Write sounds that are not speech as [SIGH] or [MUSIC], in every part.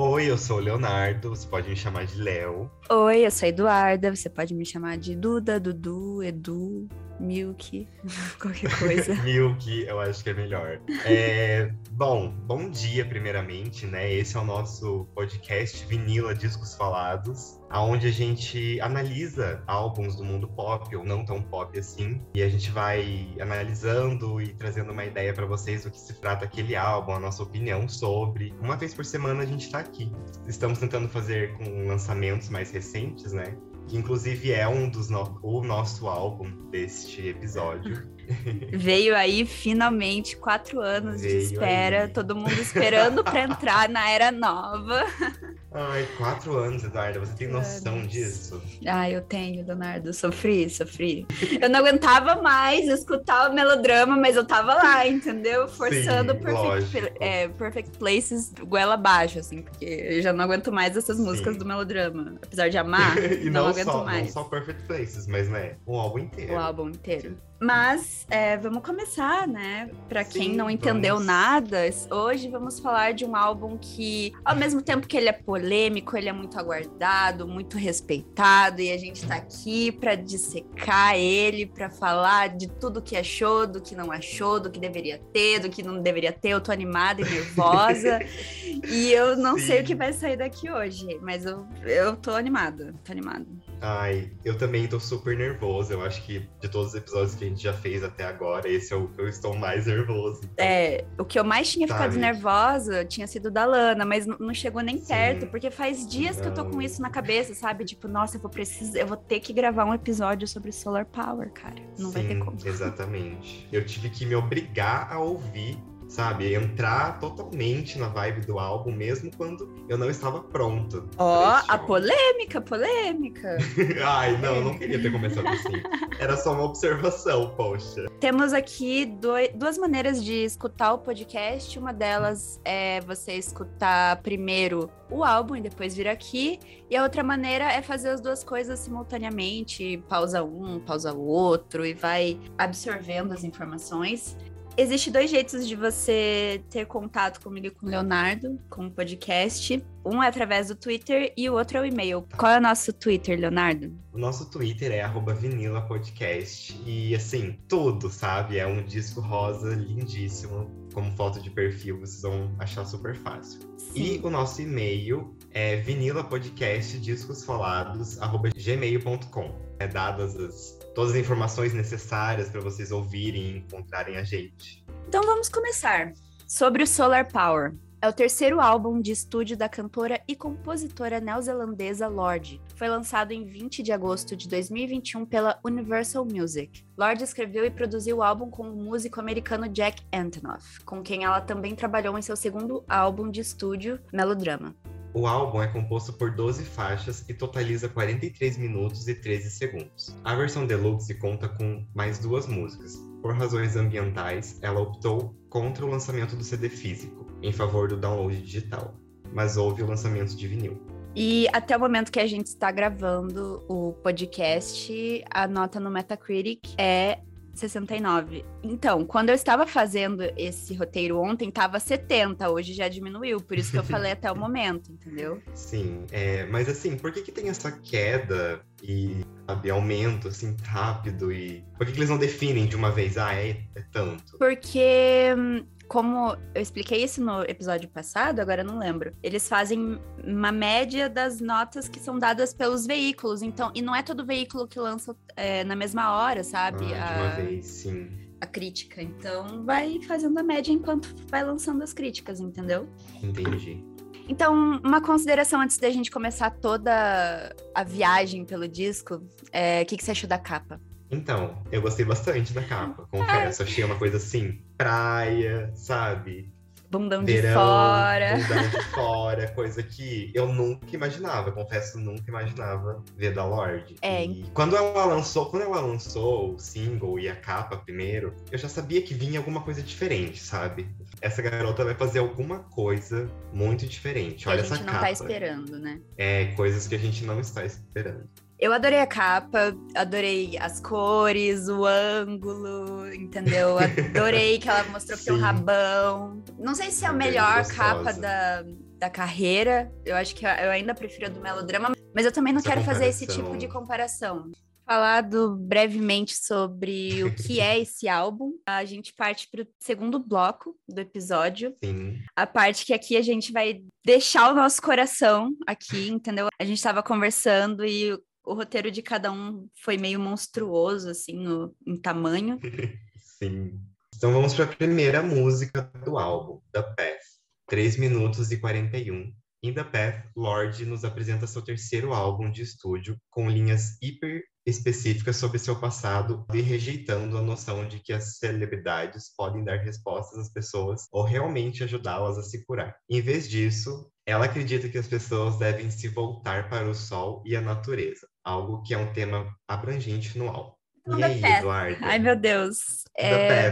Oi, eu sou o Leonardo, você pode me chamar de Léo. Oi, eu sou a Eduarda, você pode me chamar de Duda, Dudu, Edu, Milk, [LAUGHS] qualquer coisa. [LAUGHS] Milk, eu acho que é melhor. É, bom, bom dia, primeiramente, né? Esse é o nosso podcast Vinila Discos Falados, aonde a gente analisa álbuns do mundo pop ou não tão pop assim, e a gente vai analisando e trazendo uma ideia para vocês do que se trata aquele álbum, a nossa opinião sobre. Uma vez por semana a gente tá aqui. Estamos tentando fazer com lançamentos mais recentes, né? Que inclusive é um dos no... o nosso álbum deste episódio. [LAUGHS] Veio aí finalmente quatro anos Veio de espera, aí. todo mundo esperando para entrar na era nova. [LAUGHS] Ai, quatro anos, Eduardo. Você tem noção disso? Ah, eu tenho, Leonardo. Sofri, sofri. Eu não aguentava mais escutar o melodrama, mas eu tava lá, entendeu? Forçando Sim, Perfect, é, Perfect Places goela abaixo, assim, porque eu já não aguento mais essas músicas Sim. do melodrama. Apesar de amar, [LAUGHS] e não, não aguento só, mais. Não só Perfect Places, mas, né, o álbum inteiro. O álbum inteiro. Mas é, vamos começar, né? Para quem não entendeu vamos. nada, hoje vamos falar de um álbum que, ao mesmo tempo que ele é polêmico, ele é muito aguardado, muito respeitado, e a gente tá aqui para dissecar ele, para falar de tudo que achou, do que não achou, do que deveria ter, do que não deveria ter. Eu tô animada e nervosa. [LAUGHS] e eu não Sim. sei o que vai sair daqui hoje, mas eu, eu tô animada, tô animada. Ai, eu também tô super nervoso. Eu acho que de todos os episódios que a gente já fez até agora, esse é o que eu estou mais nervoso. Então, é, o que eu mais tinha ficado nervosa tinha sido da Lana, mas não chegou nem Sim. perto, porque faz dias não. que eu tô com isso na cabeça, sabe? Tipo, nossa, eu vou precisar, eu vou ter que gravar um episódio sobre Solar Power, cara. Não Sim, vai ter como. Exatamente. Eu tive que me obrigar a ouvir sabe? Entrar totalmente na vibe do álbum, mesmo quando eu não estava pronto. Ó, oh, a polêmica, polêmica. [LAUGHS] Ai, não, eu não queria ter começado assim. Era só uma observação, poxa. Temos aqui dois, duas maneiras de escutar o podcast. Uma delas é você escutar primeiro o álbum e depois vir aqui. E a outra maneira é fazer as duas coisas simultaneamente, pausa um, pausa o outro e vai absorvendo as informações. Existem dois jeitos de você ter contato comigo e com o Leonardo, com o podcast. Um é através do Twitter e o outro é o e-mail. Qual é o nosso Twitter, Leonardo? O nosso Twitter é vinilapodcast. E assim, tudo, sabe? É um disco rosa lindíssimo. Como foto de perfil, vocês vão achar super fácil. Sim. E o nosso e-mail é vinilapodcastdiscosfalados.gmail.com. É dadas as todas as informações necessárias para vocês ouvirem e encontrarem a gente. Então vamos começar. Sobre o Solar Power. É o terceiro álbum de estúdio da cantora e compositora neozelandesa Lorde. Foi lançado em 20 de agosto de 2021 pela Universal Music. Lorde escreveu e produziu o álbum com o músico americano Jack Antonoff, com quem ela também trabalhou em seu segundo álbum de estúdio, Melodrama. O álbum é composto por 12 faixas e totaliza 43 minutos e 13 segundos. A versão deluxe conta com mais duas músicas. Por razões ambientais, ela optou contra o lançamento do CD físico, em favor do download digital, mas houve o lançamento de vinil. E até o momento que a gente está gravando o podcast, a nota no Metacritic é 69. Então, quando eu estava fazendo esse roteiro ontem, tava 70, hoje já diminuiu, por isso que eu [LAUGHS] falei até o momento, entendeu? Sim, é, mas assim, por que, que tem essa queda e sabe, aumento assim rápido e por que, que eles não definem de uma vez, ah, é, é tanto? Porque hum, como eu expliquei isso no episódio passado, agora eu não lembro. Eles fazem uma média das notas que são dadas pelos veículos. Então, e não é todo veículo que lança é, na mesma hora, sabe? Ah, de uma a, vez, sim. A crítica. Então, vai fazendo a média enquanto vai lançando as críticas, entendeu? Entendi. Então, uma consideração antes da gente começar toda a viagem pelo disco, o é, que, que você achou da capa? Então, eu gostei bastante da capa, confesso. Achei uma coisa assim, praia, sabe? Bundão Verão, de fora. Bundão de fora, coisa que eu nunca imaginava, confesso, nunca imaginava ver da Lorde. É. E quando ela lançou, quando ela lançou o single e a capa primeiro, eu já sabia que vinha alguma coisa diferente, sabe? Essa garota vai fazer alguma coisa muito diferente. Olha essa capa. A gente não tá esperando, né? É, coisas que a gente não está esperando. Eu adorei a capa, adorei as cores, o ângulo, entendeu? Adorei que ela mostrou que tem um rabão. Não sei se é a melhor capa da, da carreira. Eu acho que eu ainda prefiro a do melodrama, mas eu também não Essa quero fazer esse tipo de comparação. Falado brevemente sobre o que é esse álbum, a gente parte para o segundo bloco do episódio. Sim. A parte que aqui a gente vai deixar o nosso coração aqui, entendeu? A gente estava conversando e o roteiro de cada um foi meio monstruoso, assim, no, em tamanho. [LAUGHS] Sim. Então vamos para a primeira música do álbum, The Path. 3 minutos e 41. In The Path, Lorde nos apresenta seu terceiro álbum de estúdio, com linhas hiper específicas sobre seu passado e rejeitando a noção de que as celebridades podem dar respostas às pessoas ou realmente ajudá-las a se curar. Em vez disso, ela acredita que as pessoas devem se voltar para o sol e a natureza, algo que é um tema abrangente no álbum. E aí, Eduardo? Ai, meu Deus. É...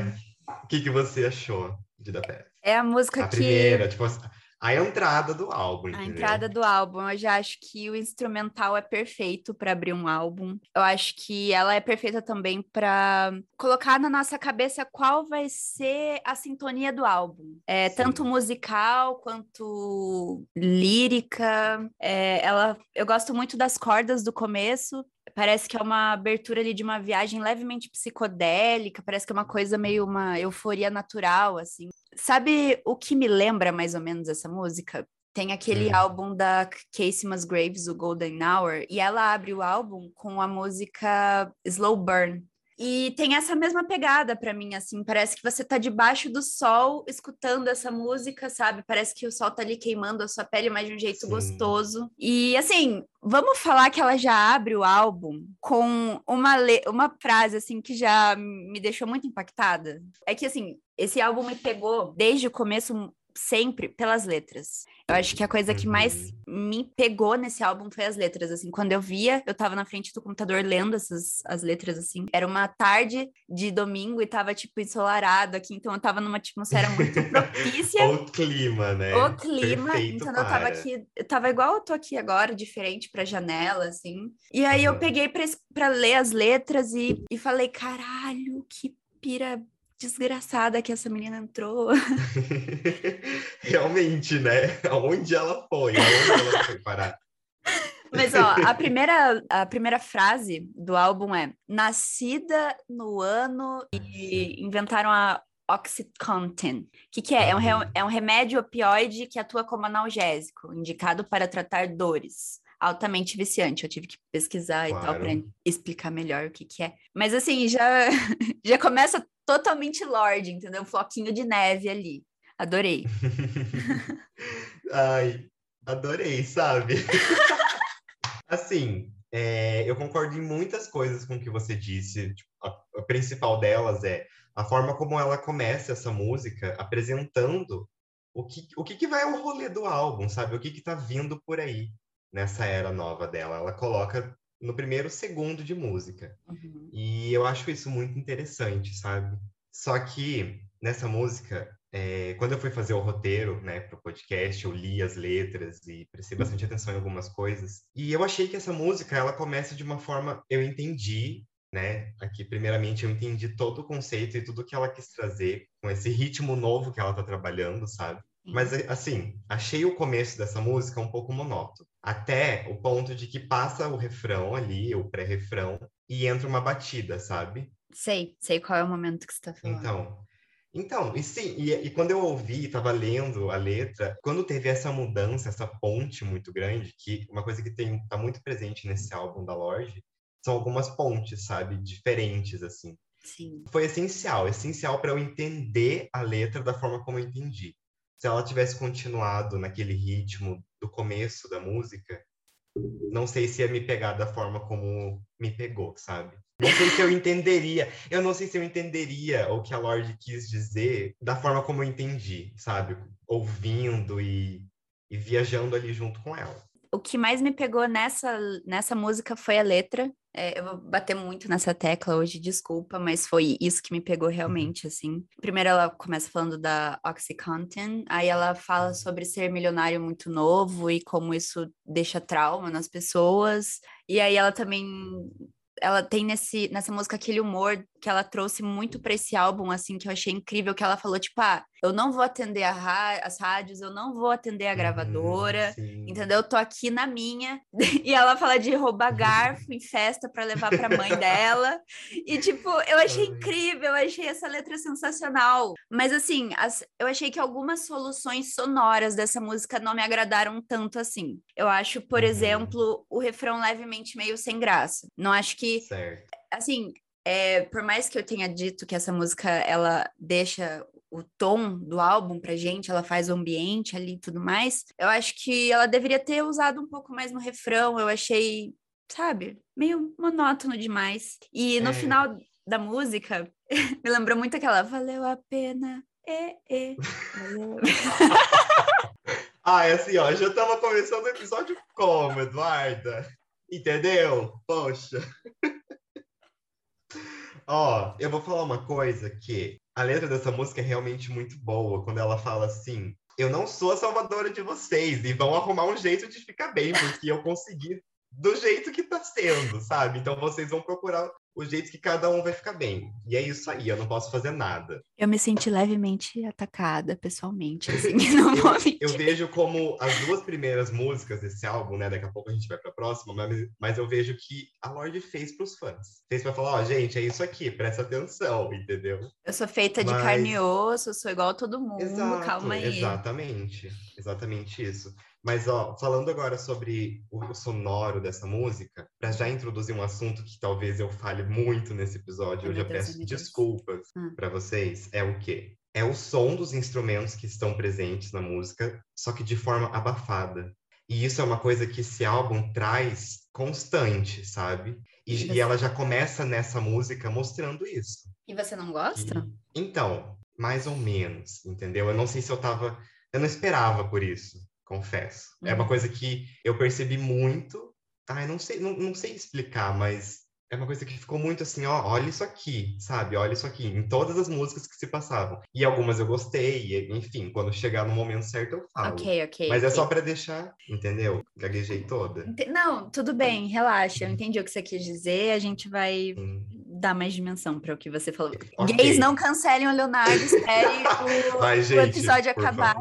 O que, que você achou de The Path? É a música a que. A primeira, tipo, a entrada do álbum. A entrada do álbum. Eu já acho que o instrumental é perfeito para abrir um álbum. Eu acho que ela é perfeita também para colocar na nossa cabeça qual vai ser a sintonia do álbum. É, tanto musical quanto lírica. É, ela, eu gosto muito das cordas do começo. Parece que é uma abertura ali de uma viagem levemente psicodélica, parece que é uma coisa meio uma euforia natural, assim. Sabe o que me lembra mais ou menos essa música? Tem aquele hum. álbum da Casey Musgraves, o Golden Hour, e ela abre o álbum com a música Slow Burn, e tem essa mesma pegada para mim, assim, parece que você tá debaixo do sol escutando essa música, sabe? Parece que o sol tá ali queimando a sua pele, mas de um jeito Sim. gostoso. E assim, vamos falar que ela já abre o álbum com uma, uma frase, assim, que já me deixou muito impactada. É que, assim, esse álbum me pegou desde o começo sempre pelas letras. Eu acho que a coisa que mais uhum. me pegou nesse álbum foi as letras, assim. Quando eu via, eu tava na frente do computador lendo essas as letras, assim. Era uma tarde de domingo e tava, tipo, ensolarado aqui, então eu tava numa atmosfera muito [LAUGHS] propícia. o clima, né? O clima. Perfeito então para. eu tava aqui, eu tava igual eu tô aqui agora, diferente pra janela, assim. E aí uhum. eu peguei pra, pra ler as letras e, e falei, caralho, que pira desgraçada que essa menina entrou. [LAUGHS] Realmente, né? Aonde ela foi? Aonde ela foi parar? Mas, ó, a primeira, a primeira frase do álbum é Nascida no ano e inventaram a Oxycontin. O que, que é? É um, é um remédio opioide que atua como analgésico, indicado para tratar dores altamente viciante. Eu tive que pesquisar claro. e tal para explicar melhor o que que é. Mas assim, já [LAUGHS] já começa totalmente Lorde, entendeu? Um floquinho de neve ali. Adorei. [LAUGHS] Ai, adorei, sabe? [LAUGHS] assim, é, eu concordo em muitas coisas com o que você disse. Tipo, a, a, principal delas é a forma como ela começa essa música apresentando o que, o que, que vai ao rolê do álbum, sabe? O que, que tá vindo por aí nessa era nova dela. Ela coloca no primeiro segundo de música. Uhum. E eu acho isso muito interessante, sabe? Só que nessa música, é, quando eu fui fazer o roteiro, né, pro podcast, eu li as letras e prestei bastante atenção em algumas coisas. E eu achei que essa música, ela começa de uma forma, eu entendi, né? Aqui, primeiramente, eu entendi todo o conceito e tudo que ela quis trazer com esse ritmo novo que ela tá trabalhando, sabe? Mas, assim, achei o começo dessa música um pouco monótono. Até o ponto de que passa o refrão ali, o pré-refrão, e entra uma batida, sabe? Sei, sei qual é o momento que você tá falando. Então, então, e sim, e, e quando eu ouvi, estava lendo a letra, quando teve essa mudança, essa ponte muito grande, que uma coisa que tem tá muito presente nesse álbum da Lorde, são algumas pontes, sabe, diferentes assim. Sim. Foi essencial, essencial para eu entender a letra da forma como eu entendi se ela tivesse continuado naquele ritmo do começo da música, não sei se ia me pegar da forma como me pegou, sabe? Não sei se eu entenderia, eu não sei se eu entenderia o que a Lorde quis dizer da forma como eu entendi, sabe? Ouvindo e, e viajando ali junto com ela. O que mais me pegou nessa, nessa música foi a letra. É, eu vou bater muito nessa tecla hoje, desculpa, mas foi isso que me pegou uhum. realmente, assim. Primeiro ela começa falando da Oxycontin, aí ela fala sobre ser milionário muito novo e como isso deixa trauma nas pessoas. E aí ela também ela tem nesse, nessa música aquele humor que ela trouxe muito para esse álbum, assim, que eu achei incrível, que ela falou, tipo, ah, eu não vou atender as rádios, eu não vou atender a uhum, gravadora, uhum, entendeu? Eu tô aqui na minha. [LAUGHS] E ela fala de roubar garfo em festa para levar para a mãe [LAUGHS] dela. E, tipo, eu achei incrível, eu achei essa letra sensacional. Mas, assim, as, eu achei que algumas soluções sonoras dessa música não me agradaram tanto assim. Eu acho, por uhum. exemplo, o refrão levemente meio sem graça. Não acho que. Certo. Assim, é, por mais que eu tenha dito que essa música ela deixa o tom do álbum pra gente, ela faz o ambiente ali e tudo mais, eu acho que ela deveria ter usado um pouco mais no refrão. Eu achei, sabe, meio monótono demais. E no é. final da música, [LAUGHS] me lembrou muito aquela Valeu a pena. É, é. Ah, é assim, ó, já tava começando o episódio como, Eduarda? Entendeu? Poxa. [LAUGHS] Ó, eu vou falar uma coisa que a letra dessa música é realmente muito boa, quando ela fala assim: Eu não sou a salvadora de vocês, e vão arrumar um jeito de ficar bem, porque eu consegui do jeito que tá sendo, sabe? Então vocês vão procurar o jeito que cada um vai ficar bem. E é isso aí, eu não posso fazer nada. Eu me senti levemente atacada pessoalmente, assim, [LAUGHS] eu, eu, vejo como as duas primeiras músicas desse álbum, né? Daqui a pouco a gente vai pra próxima, mas, mas eu vejo que a Lorde fez pros fãs. Fez pra falar, ó, oh, gente, é isso aqui, presta atenção, entendeu? Eu sou feita mas... de carne e osso, eu sou igual a todo mundo, Exato, calma aí. Exatamente, exatamente isso. Mas, ó, falando agora sobre o sonoro dessa música, para já introduzir um assunto que talvez eu fale muito nesse episódio, eu já Deus, peço desculpas hum. para vocês, é o quê? É o som dos instrumentos que estão presentes na música, só que de forma abafada. E isso é uma coisa que esse álbum traz constante, sabe? E, e, ela já começa nessa música mostrando isso. E você não gosta? E, então, mais ou menos, entendeu? Eu não sei se eu tava. Eu não esperava por isso confesso. Uhum. É uma uhum. coisa que eu percebi muito. Ai, não sei, não, não sei explicar, mas é uma coisa que ficou muito assim, ó, olha isso aqui, sabe? Olha isso aqui, em todas as músicas que se passavam. E algumas eu gostei, enfim, quando chegar no momento certo eu falo. Ok, ok. Mas okay. é só para deixar, entendeu? Gaguejei toda. Não, tudo bem, relaxa. Eu entendi o que você quis dizer, a gente vai dar mais dimensão para o que você falou. Okay. Gays não cancelem o Leonardo, espere [LAUGHS] o, Vai, gente, o episódio acabar.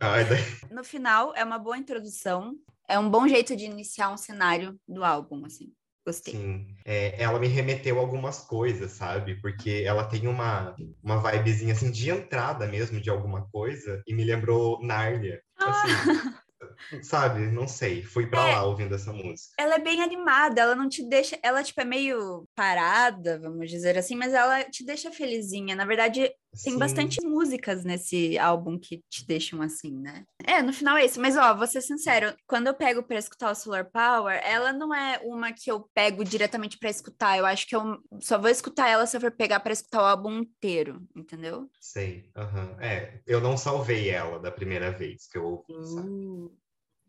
Ai, daí... No final, é uma boa introdução. É um bom jeito de iniciar um cenário do álbum, assim. Gostei. Sim. É, ela me remeteu algumas coisas, sabe? Porque ela tem uma, uma vibezinha, assim, de entrada mesmo de alguma coisa. E me lembrou Nárnia. Assim, ah. sabe? Não sei. Fui pra é, lá ouvindo essa música. Ela é bem animada, ela não te deixa. Ela, tipo, é meio parada, vamos dizer assim, mas ela te deixa felizinha. Na verdade, tem Sim. bastante músicas nesse álbum que te deixam assim, né? É, no final é isso. Mas, ó, vou ser sincero, quando eu pego pra escutar o Solar Power, ela não é uma que eu pego diretamente pra escutar. Eu acho que eu só vou escutar ela se eu for pegar pra escutar o álbum inteiro, entendeu? Sei. Uhum. É, eu não salvei ela da primeira vez que eu ouvi, uh.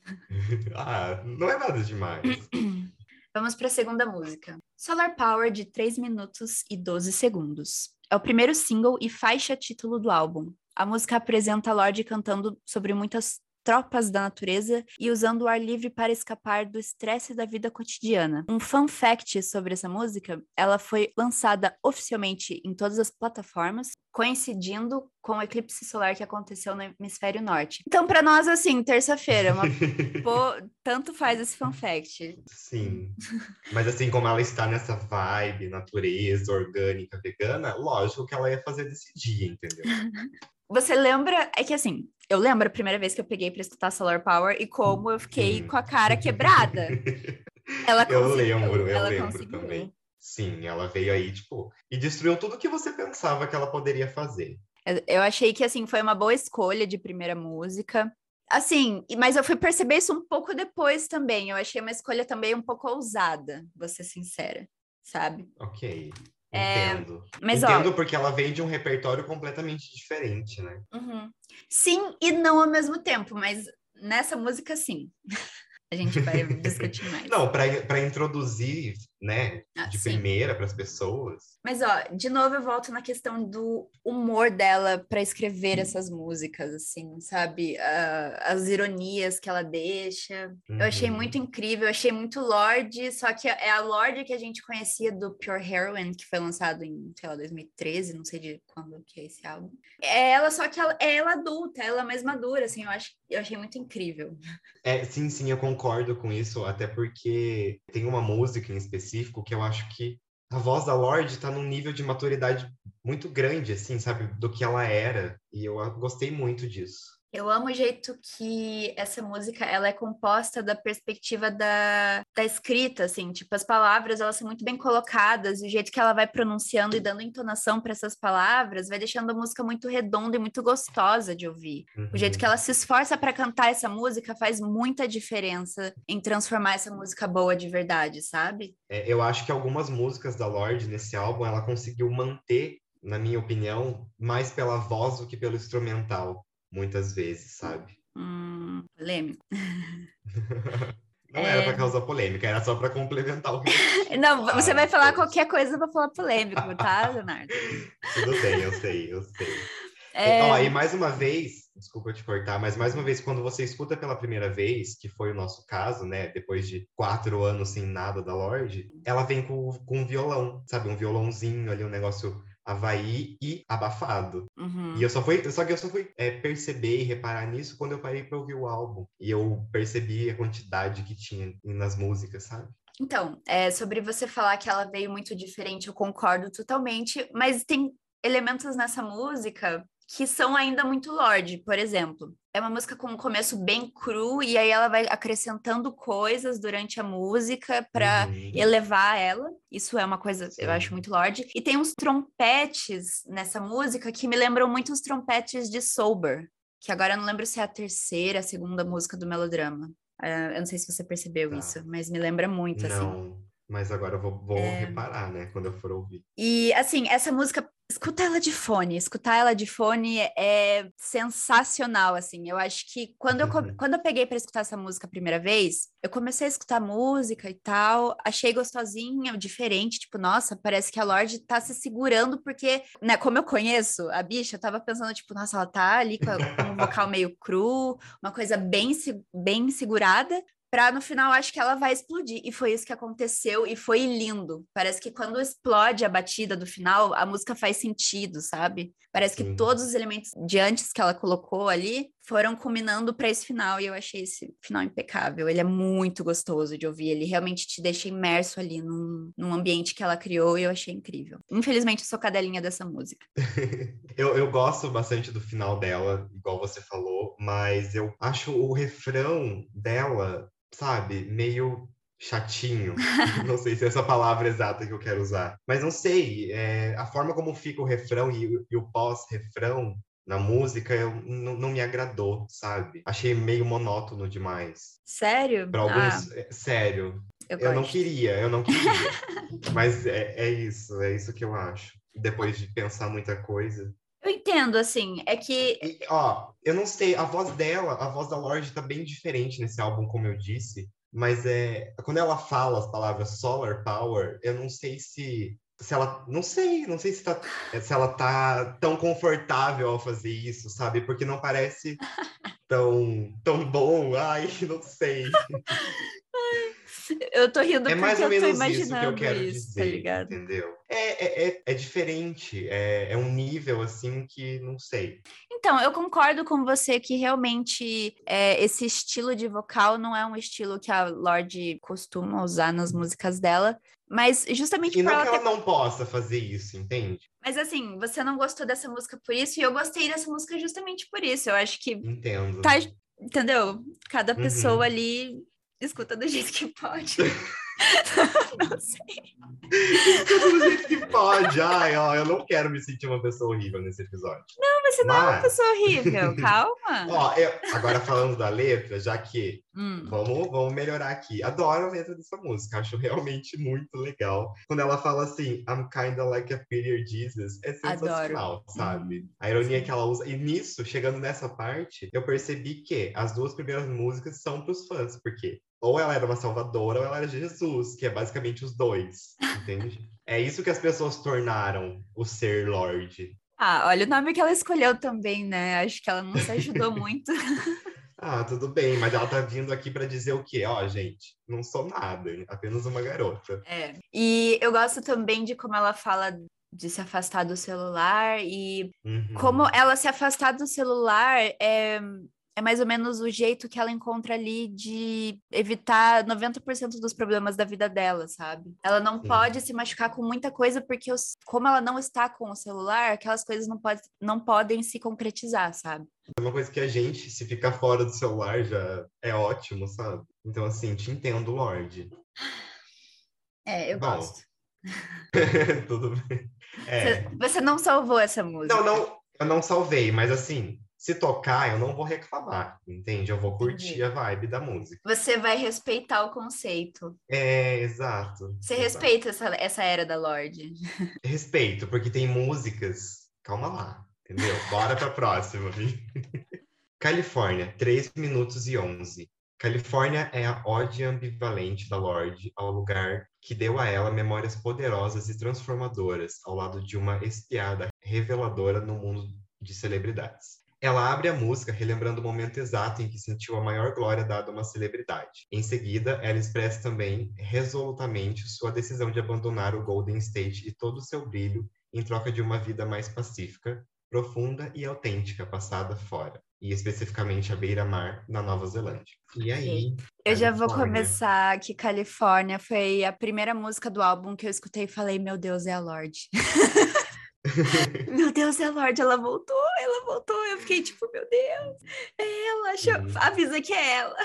[LAUGHS] ah, não é nada demais. [CLEARS THROAT] Vamos para a segunda música. Solar Power, de 3 minutos e 12 segundos. É o primeiro single e faixa título do álbum. A música apresenta Lorde cantando sobre muitas tropas da natureza e usando o ar livre para escapar do estresse da vida cotidiana. Um fun fact sobre essa música, ela foi lançada oficialmente em todas as plataformas, coincidindo com o eclipse solar que aconteceu no hemisfério norte. Então, para nós, assim, terça-feira, uma... [LAUGHS] Pô, tanto faz esse fun fact. Sim. [LAUGHS] Mas assim, como ela está nessa vibe natureza, orgânica, vegana, lógico que ela ia fazer desse dia, entendeu? [LAUGHS] Você lembra? É que assim, eu lembro a primeira vez que eu peguei para escutar Solar Power e como eu fiquei com a cara quebrada. [LAUGHS] Ela eu lembro, eu ela lembro conseguiu. também. Sim, ela veio aí, tipo, e destruiu tudo que você pensava que ela poderia fazer. Eu achei que, assim, foi uma boa escolha de primeira música. Assim, mas eu fui perceber isso um pouco depois também. Eu achei uma escolha também um pouco ousada, vou ser sincera, sabe? Ok. É, Entendo. Mas, Entendo ó, porque ela veio de um repertório completamente diferente, né? Uhum. Sim e não ao mesmo tempo, mas nessa música sim. [LAUGHS] A gente vai [LAUGHS] discutir mais. Não, para introduzir né, Ah, de sim. primeira para as pessoas. Mas, ó, de novo eu volto na questão do humor dela para escrever essas músicas, assim, sabe? Ah, as ironias que ela deixa. Eu achei Uhum. muito incrível, eu achei muito Lorde, só que é a Lorde que a gente conhecia do Pure Heroine, que foi lançado em, sei lá, 2013, não sei de quando que é esse álbum. É ela, só que ela, é ela adulta, ela mais madura, assim, eu, acho, eu achei muito incrível. É, sim, sim, eu concordo com isso, até porque tem uma música em específico que eu acho que a voz da Lorde tá num nível de maturidade muito grande, assim, sabe, do que ela era, e eu gostei muito disso. Eu amo o jeito que essa música ela é composta da perspectiva da, da escrita, assim, tipo, as palavras elas são muito bem colocadas, e o jeito que ela vai pronunciando e dando entonação para essas palavras vai deixando a música muito redonda e muito gostosa de ouvir. O jeito que Uhum. ela se esforça para cantar essa música faz muita diferença em transformar essa música boa de verdade, sabe? É, eu acho que algumas músicas da Lorde nesse álbum ela conseguiu manter, na minha opinião, mais pela voz do que pelo instrumental, muitas vezes, sabe? Hum, polêmico. [LAUGHS] Não É. era pra causar polêmica, era só pra complementar o [LAUGHS] que Não, você Ah, vai falar Deus. qualquer coisa para falar polêmico, tá, Leonardo? [LAUGHS] Tudo bem, eu sei, eu sei. É, Ó, e mais uma vez, desculpa te cortar, mas mais uma vez, quando você escuta pela primeira vez, que foi o nosso caso, né? Depois de quatro anos sem nada da Lorde, ela vem com, com um violão, sabe? Um violãozinho ali, um negócio Havaí e abafado. uhum. E eu só fui, só que eu só fui é, perceber e reparar nisso quando eu parei pra ouvir o álbum. E eu percebi a quantidade que tinha nas músicas, sabe? Então, é, sobre você falar que ela veio muito diferente, eu concordo totalmente, mas tem elementos nessa música que são ainda muito Lorde, por exemplo. É uma música com um começo bem cru, e aí ela vai acrescentando coisas durante a música para Uhum. elevar ela. Isso é uma coisa, eu Sim. acho muito Lorde. E tem uns trompetes nessa música que me lembram muito os trompetes de Sober, que agora eu não lembro se é a terceira, a segunda música do melodrama. Ah, eu não sei se você percebeu Tá. isso, mas me lembra muito, assim. Não, mas agora eu vou, vou É. reparar, né? Quando eu for ouvir. E assim, essa música, escutar ela de fone, escutar ela de fone é sensacional, assim. Eu acho que quando eu, Uhum. quando eu peguei para escutar essa música a primeira vez, eu comecei a escutar música e tal, achei gostosinha, diferente, tipo, nossa, parece que a Lorde tá se segurando, porque, né, como eu conheço a bicha, eu tava pensando, tipo, nossa, ela tá ali com, a- com um vocal meio cru, uma coisa bem, bem segurada, Pra no final, acho que ela vai explodir. E foi isso que aconteceu e foi lindo. Parece que quando explode a batida do final, a música faz sentido, sabe? Parece que Sim. todos os elementos de antes que ela colocou ali foram culminando para esse final. E eu achei esse final impecável. Ele é muito gostoso de ouvir. Ele realmente te deixa imerso ali num, num ambiente que ela criou e eu achei incrível. Infelizmente, eu sou cadelinha dessa música. [LAUGHS] Eu, eu gosto bastante do final dela, igual você falou, mas eu acho o refrão dela, sabe, meio chatinho. [LAUGHS] não sei se é essa palavra exata que eu quero usar. Mas não sei, é, a forma como fica o refrão e, o- e o pós-refrão na música eu, não não me agradou, sabe? Achei meio monótono demais. Sério? Para Ah, alguns, é, sério, eu, eu não queria, eu não queria. [LAUGHS] Mas é, é isso, é isso que eu acho. Depois de pensar muita coisa. Eu entendo, assim, é que E, ó, eu não sei, a voz dela, a voz da Lorde tá bem diferente nesse álbum, como eu disse. Mas é, quando ela fala as palavras solar power, eu não sei se, se ela, não sei, não sei se, tá, se ela tá tão confortável ao fazer isso, sabe? Porque não parece [LAUGHS] tão, tão bom. Ai, não sei. [LAUGHS] [LAUGHS] [LAUGHS] eu tô rindo É mais ou porque eu tô menos isso que eu imaginando quero isso, dizer, tá ligado? entendeu? É, é, é, é diferente, é, é um nível assim que não sei. Então, eu concordo com você que realmente é, esse estilo de vocal não é um estilo que a Lorde costuma usar nas músicas dela, mas justamente E por não ela que ter... ela não possa fazer isso, entende? Mas assim, você não gostou dessa música por isso, e eu gostei dessa música justamente por isso. Eu acho que Entendo. tá, entendeu? Cada Uhum. pessoa ali escuta do jeito que pode. [LAUGHS] não sei. Escuta do jeito que pode. Ai, ó, eu não quero me sentir uma pessoa horrível nesse episódio. Não, você não é uma Mas- pessoa horrível, [LAUGHS] calma. Ó, eu- agora falando da letra, já que Hum. vamos, vamos melhorar aqui. Adoro a letra dessa música, acho realmente muito legal. Quando ela fala assim, I'm kinda like a prettier Jesus, é sensacional, sabe? A ironia que ela usa. E nisso, chegando nessa parte, eu percebi que as duas primeiras músicas são pros fãs, porque ou ela era uma salvadora ou ela era Jesus, que é basicamente os dois, entende? é isso que as pessoas tornaram o ser Lorde. Ah, olha o nome que ela escolheu também, né? Acho que ela não se ajudou [LAUGHS] muito. ah, tudo bem, mas ela tá vindo aqui para dizer o quê? Ó, gente, não sou nada, apenas uma garota. É. E eu gosto também de como ela fala de se afastar do celular e uhum. como ela se afastar do celular é é mais ou menos o jeito que ela encontra ali de evitar 90% dos problemas da vida dela, sabe? Ela não Sim. pode se machucar com muita coisa porque os, como ela não está com o celular, aquelas coisas não, pode, não podem se concretizar, sabe? É uma coisa que a gente, se ficar fora do celular, já é ótimo, sabe? Então, assim, te entendo, Lorde. É, eu Bom. gosto. [LAUGHS] Tudo bem. É. Você, você não salvou essa música? Não, não, eu não salvei, mas assim, se tocar, eu não vou reclamar, entende? Eu vou curtir Entendi. a vibe da música. Você vai respeitar o conceito. É, exato. Você exato. respeita essa, essa era da Lorde? [LAUGHS] Respeito, porque tem músicas. Calma lá, entendeu? Bora pra próxima, viu? [LAUGHS] Califórnia, 3 minutos e 11. Califórnia é a ode ambivalente da Lorde ao lugar que deu a ela memórias poderosas e transformadoras, ao lado de uma espiada reveladora no mundo de celebridades. Ela abre a música relembrando o momento exato em que sentiu a maior glória dada a uma celebridade. Em seguida, ela expressa também resolutamente sua decisão de abandonar o Golden State e todo o seu brilho em troca de uma vida mais pacífica, profunda e autêntica passada fora, e especificamente a beira-mar na Nova Zelândia. E aí? Eu já vou começar que Califórnia foi a primeira música do álbum que eu escutei e falei, meu Deus, é a Lorde. [LAUGHS] [LAUGHS] meu Deus, é a Lorde, ela voltou, ela voltou. Eu fiquei tipo, meu Deus, é ela, uhum. avisa que é ela.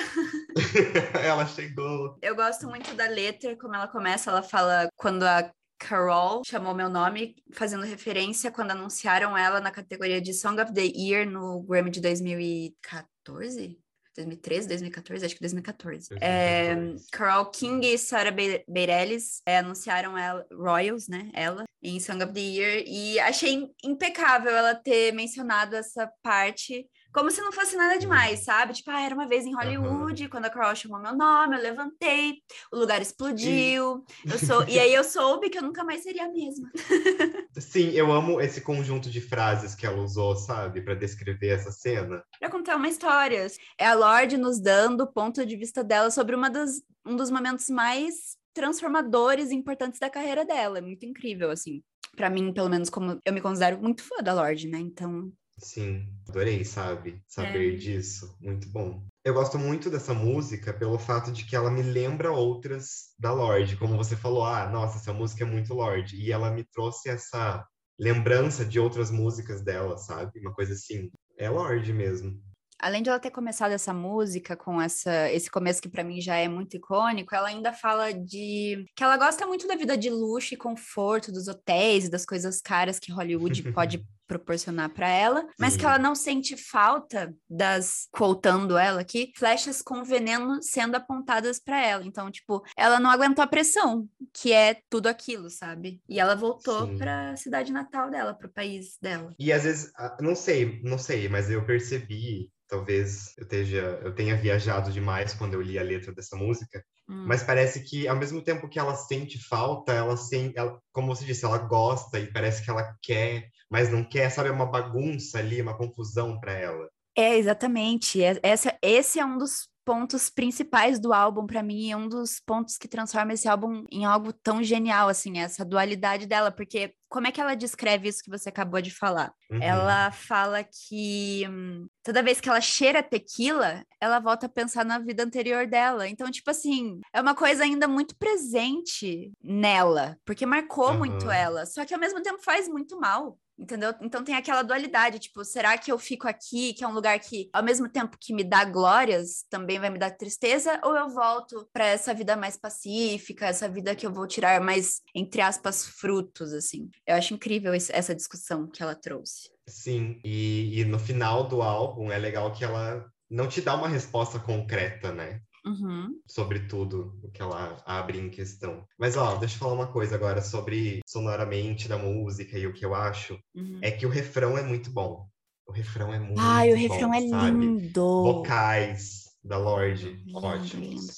[LAUGHS] ela chegou. Eu gosto muito da letra, como ela começa, ela fala quando a Carol chamou meu nome, fazendo referência quando anunciaram ela na categoria de Song of the Year no Grammy de 2014. 2013, 2014, acho que 2014. 2014. É, Carol King e Sarah Bareilles é, anunciaram ela, Royals, né? Ela, em Song of the Year. E achei impecável ela ter mencionado essa parte como se não fosse nada demais, sabe? Tipo, ah, era uma vez em Hollywood, uhum. quando a Carol chamou meu nome, eu levantei, o lugar explodiu. Eu sou, e aí eu soube que eu nunca mais seria a mesma. [LAUGHS] Sim, eu amo esse conjunto de frases que ela usou, sabe, para descrever essa cena. Para contar uma história. É a Lorde nos dando o ponto de vista dela sobre uma das, um dos momentos mais transformadores e importantes da carreira dela. É muito incrível, assim. Para mim, pelo menos, como eu me considero muito fã da Lorde, né? Então, Sim, adorei, sabe? Saber é. disso. Muito bom. Eu gosto muito dessa música pelo fato de que ela me lembra outras da Lorde. Como você falou, ah, nossa, essa música é muito Lorde. E ela me trouxe essa lembrança de outras músicas dela, sabe? Uma coisa assim. É Lorde mesmo além de ela ter começado essa música com essa, esse começo que para mim já é muito icônico, ela ainda fala de que ela gosta muito da vida de luxo e conforto, dos hotéis e das coisas caras que Hollywood pode [LAUGHS] proporcionar para ela, mas Sim. que ela não sente falta das, quotando ela aqui, flechas com veneno sendo apontadas para ela. Então, tipo, ela não aguentou a pressão, que é tudo aquilo, sabe? E ela voltou para a cidade natal dela, para o país dela. E às vezes, não sei, não sei, mas eu percebi talvez eu, esteja, eu tenha viajado demais quando eu li a letra dessa música, hum. mas parece que ao mesmo tempo que ela sente falta, ela sente, ela, como você disse, ela gosta e parece que ela quer, mas não quer, sabe? É uma bagunça ali, uma confusão para ela. É, exatamente. É, essa, esse é um dos pontos principais do álbum para mim é um dos pontos que transforma esse álbum em algo tão genial assim essa dualidade dela porque como é que ela descreve isso que você acabou de falar uhum. ela fala que hum, toda vez que ela cheira tequila ela volta a pensar na vida anterior dela então tipo assim é uma coisa ainda muito presente nela porque marcou uhum. muito ela só que ao mesmo tempo faz muito mal Entendeu? Então tem aquela dualidade, tipo, será que eu fico aqui, que é um lugar que, ao mesmo tempo que me dá glórias, também vai me dar tristeza, ou eu volto para essa vida mais pacífica, essa vida que eu vou tirar mais, entre aspas, frutos, assim. Eu acho incrível essa discussão que ela trouxe. Sim, e, e no final do álbum é legal que ela não te dá uma resposta concreta, né? Uhum. sobre tudo o que ela abre em questão. Mas, ó, deixa eu falar uma coisa agora sobre sonoramente da música e o que eu acho. Uhum. É que o refrão é muito bom. O refrão é muito Ai, o refrão bom, é sabe? lindo. Vocais da Lorde, lindo, ótimos. Lindo.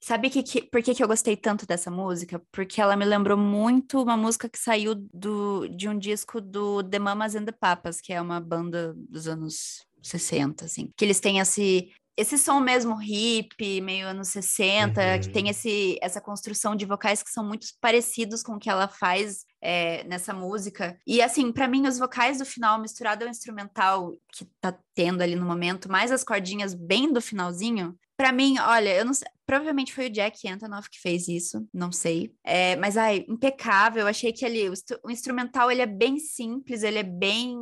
Sabe que, que, por que, que eu gostei tanto dessa música? Porque ela me lembrou muito uma música que saiu do, de um disco do The Mamas and the Papas, que é uma banda dos anos 60, assim. Que eles têm esse, esse som mesmo hip, meio anos 60, uhum. que tem esse, essa construção de vocais que são muito parecidos com o que ela faz é, nessa música. E assim, para mim, os vocais do final misturado ao instrumental que tá tendo ali no momento, mais as cordinhas bem do finalzinho, para mim, olha, eu não sei, provavelmente foi o Jack Antonoff que fez isso, não sei. É, mas ai, impecável. Eu achei que ali o, o instrumental ele é bem simples, ele é bem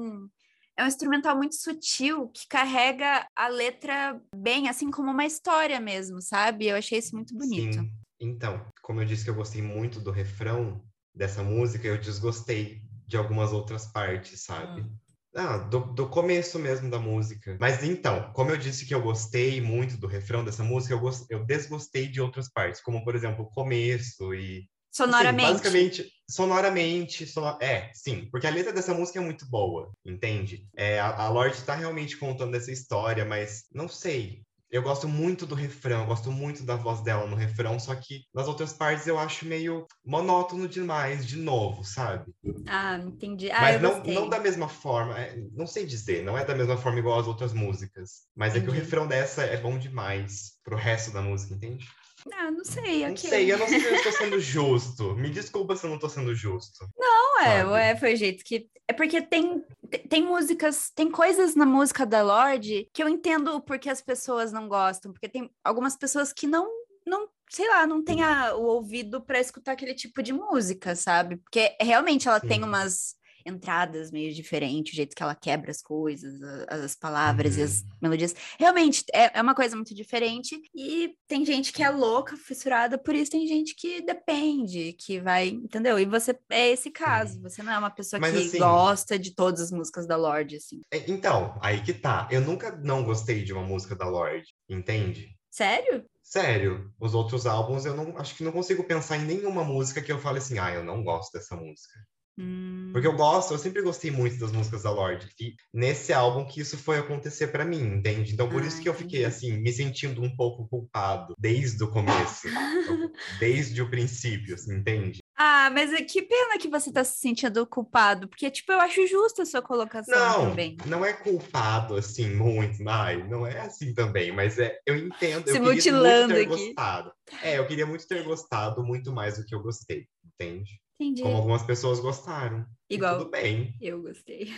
é um instrumental muito sutil que carrega a letra bem, assim como uma história mesmo, sabe? Eu achei isso muito bonito. Sim. Então, como eu disse que eu gostei muito do refrão dessa música, eu desgostei de algumas outras partes, sabe? Hum. Ah, do, do começo mesmo da música. Mas então, como eu disse que eu gostei muito do refrão dessa música, eu, gost... eu desgostei de outras partes, como por exemplo o começo e Sonoramente. Assim, basicamente, sonoramente. Sonor... É, sim, porque a letra dessa música é muito boa, entende? É, a, a Lorde está realmente contando essa história, mas não sei. Eu gosto muito do refrão, gosto muito da voz dela no refrão, só que nas outras partes eu acho meio monótono demais, de novo, sabe? Ah, entendi. Ah, mas não, não da mesma forma, é, não sei dizer, não é da mesma forma igual as outras músicas, mas entendi. é que o refrão dessa é bom demais pro resto da música, entende? Ah, não sei. Não sei, eu não sei se eu estou sendo [LAUGHS] justo. Me desculpa se eu não estou sendo justo. Não, é, é, foi o jeito que. É porque tem, tem músicas, tem coisas na música da Lorde que eu entendo porque as pessoas não gostam. Porque tem algumas pessoas que não, não sei lá, não tem a, o ouvido para escutar aquele tipo de música, sabe? Porque realmente ela Sim. tem umas entradas meio diferentes, o jeito que ela quebra as coisas, as, as palavras uhum. e as uhum. melodias. Realmente é, é uma coisa muito diferente. E tem gente que é louca, fissurada, por isso tem gente que depende, que vai, entendeu? E você é esse caso, você não é uma pessoa Mas, que assim, gosta de todas as músicas da Lorde, assim. É, então, aí que tá. Eu nunca não gostei de uma música da Lorde, entende? Sério? Sério, os outros álbuns eu não acho que não consigo pensar em nenhuma música que eu fale assim, ah, eu não gosto dessa música. Hum. Porque eu gosto, eu sempre gostei muito das músicas da Lorde. E nesse álbum que isso foi acontecer para mim, entende? Então por ah, isso que eu fiquei assim, me sentindo um pouco culpado desde o começo, [LAUGHS] desde o princípio, assim, entende? Ah, mas é que pena que você tá se sentindo culpado, porque, tipo, eu acho justa a sua colocação não, também. Não é culpado, assim, muito, ai, não é assim também, mas é, eu entendo, se eu queria muito ter aqui. gostado. É, eu queria muito ter gostado muito mais do que eu gostei, entende? Entendi. Como algumas pessoas gostaram. Igual. E tudo bem. Eu gostei.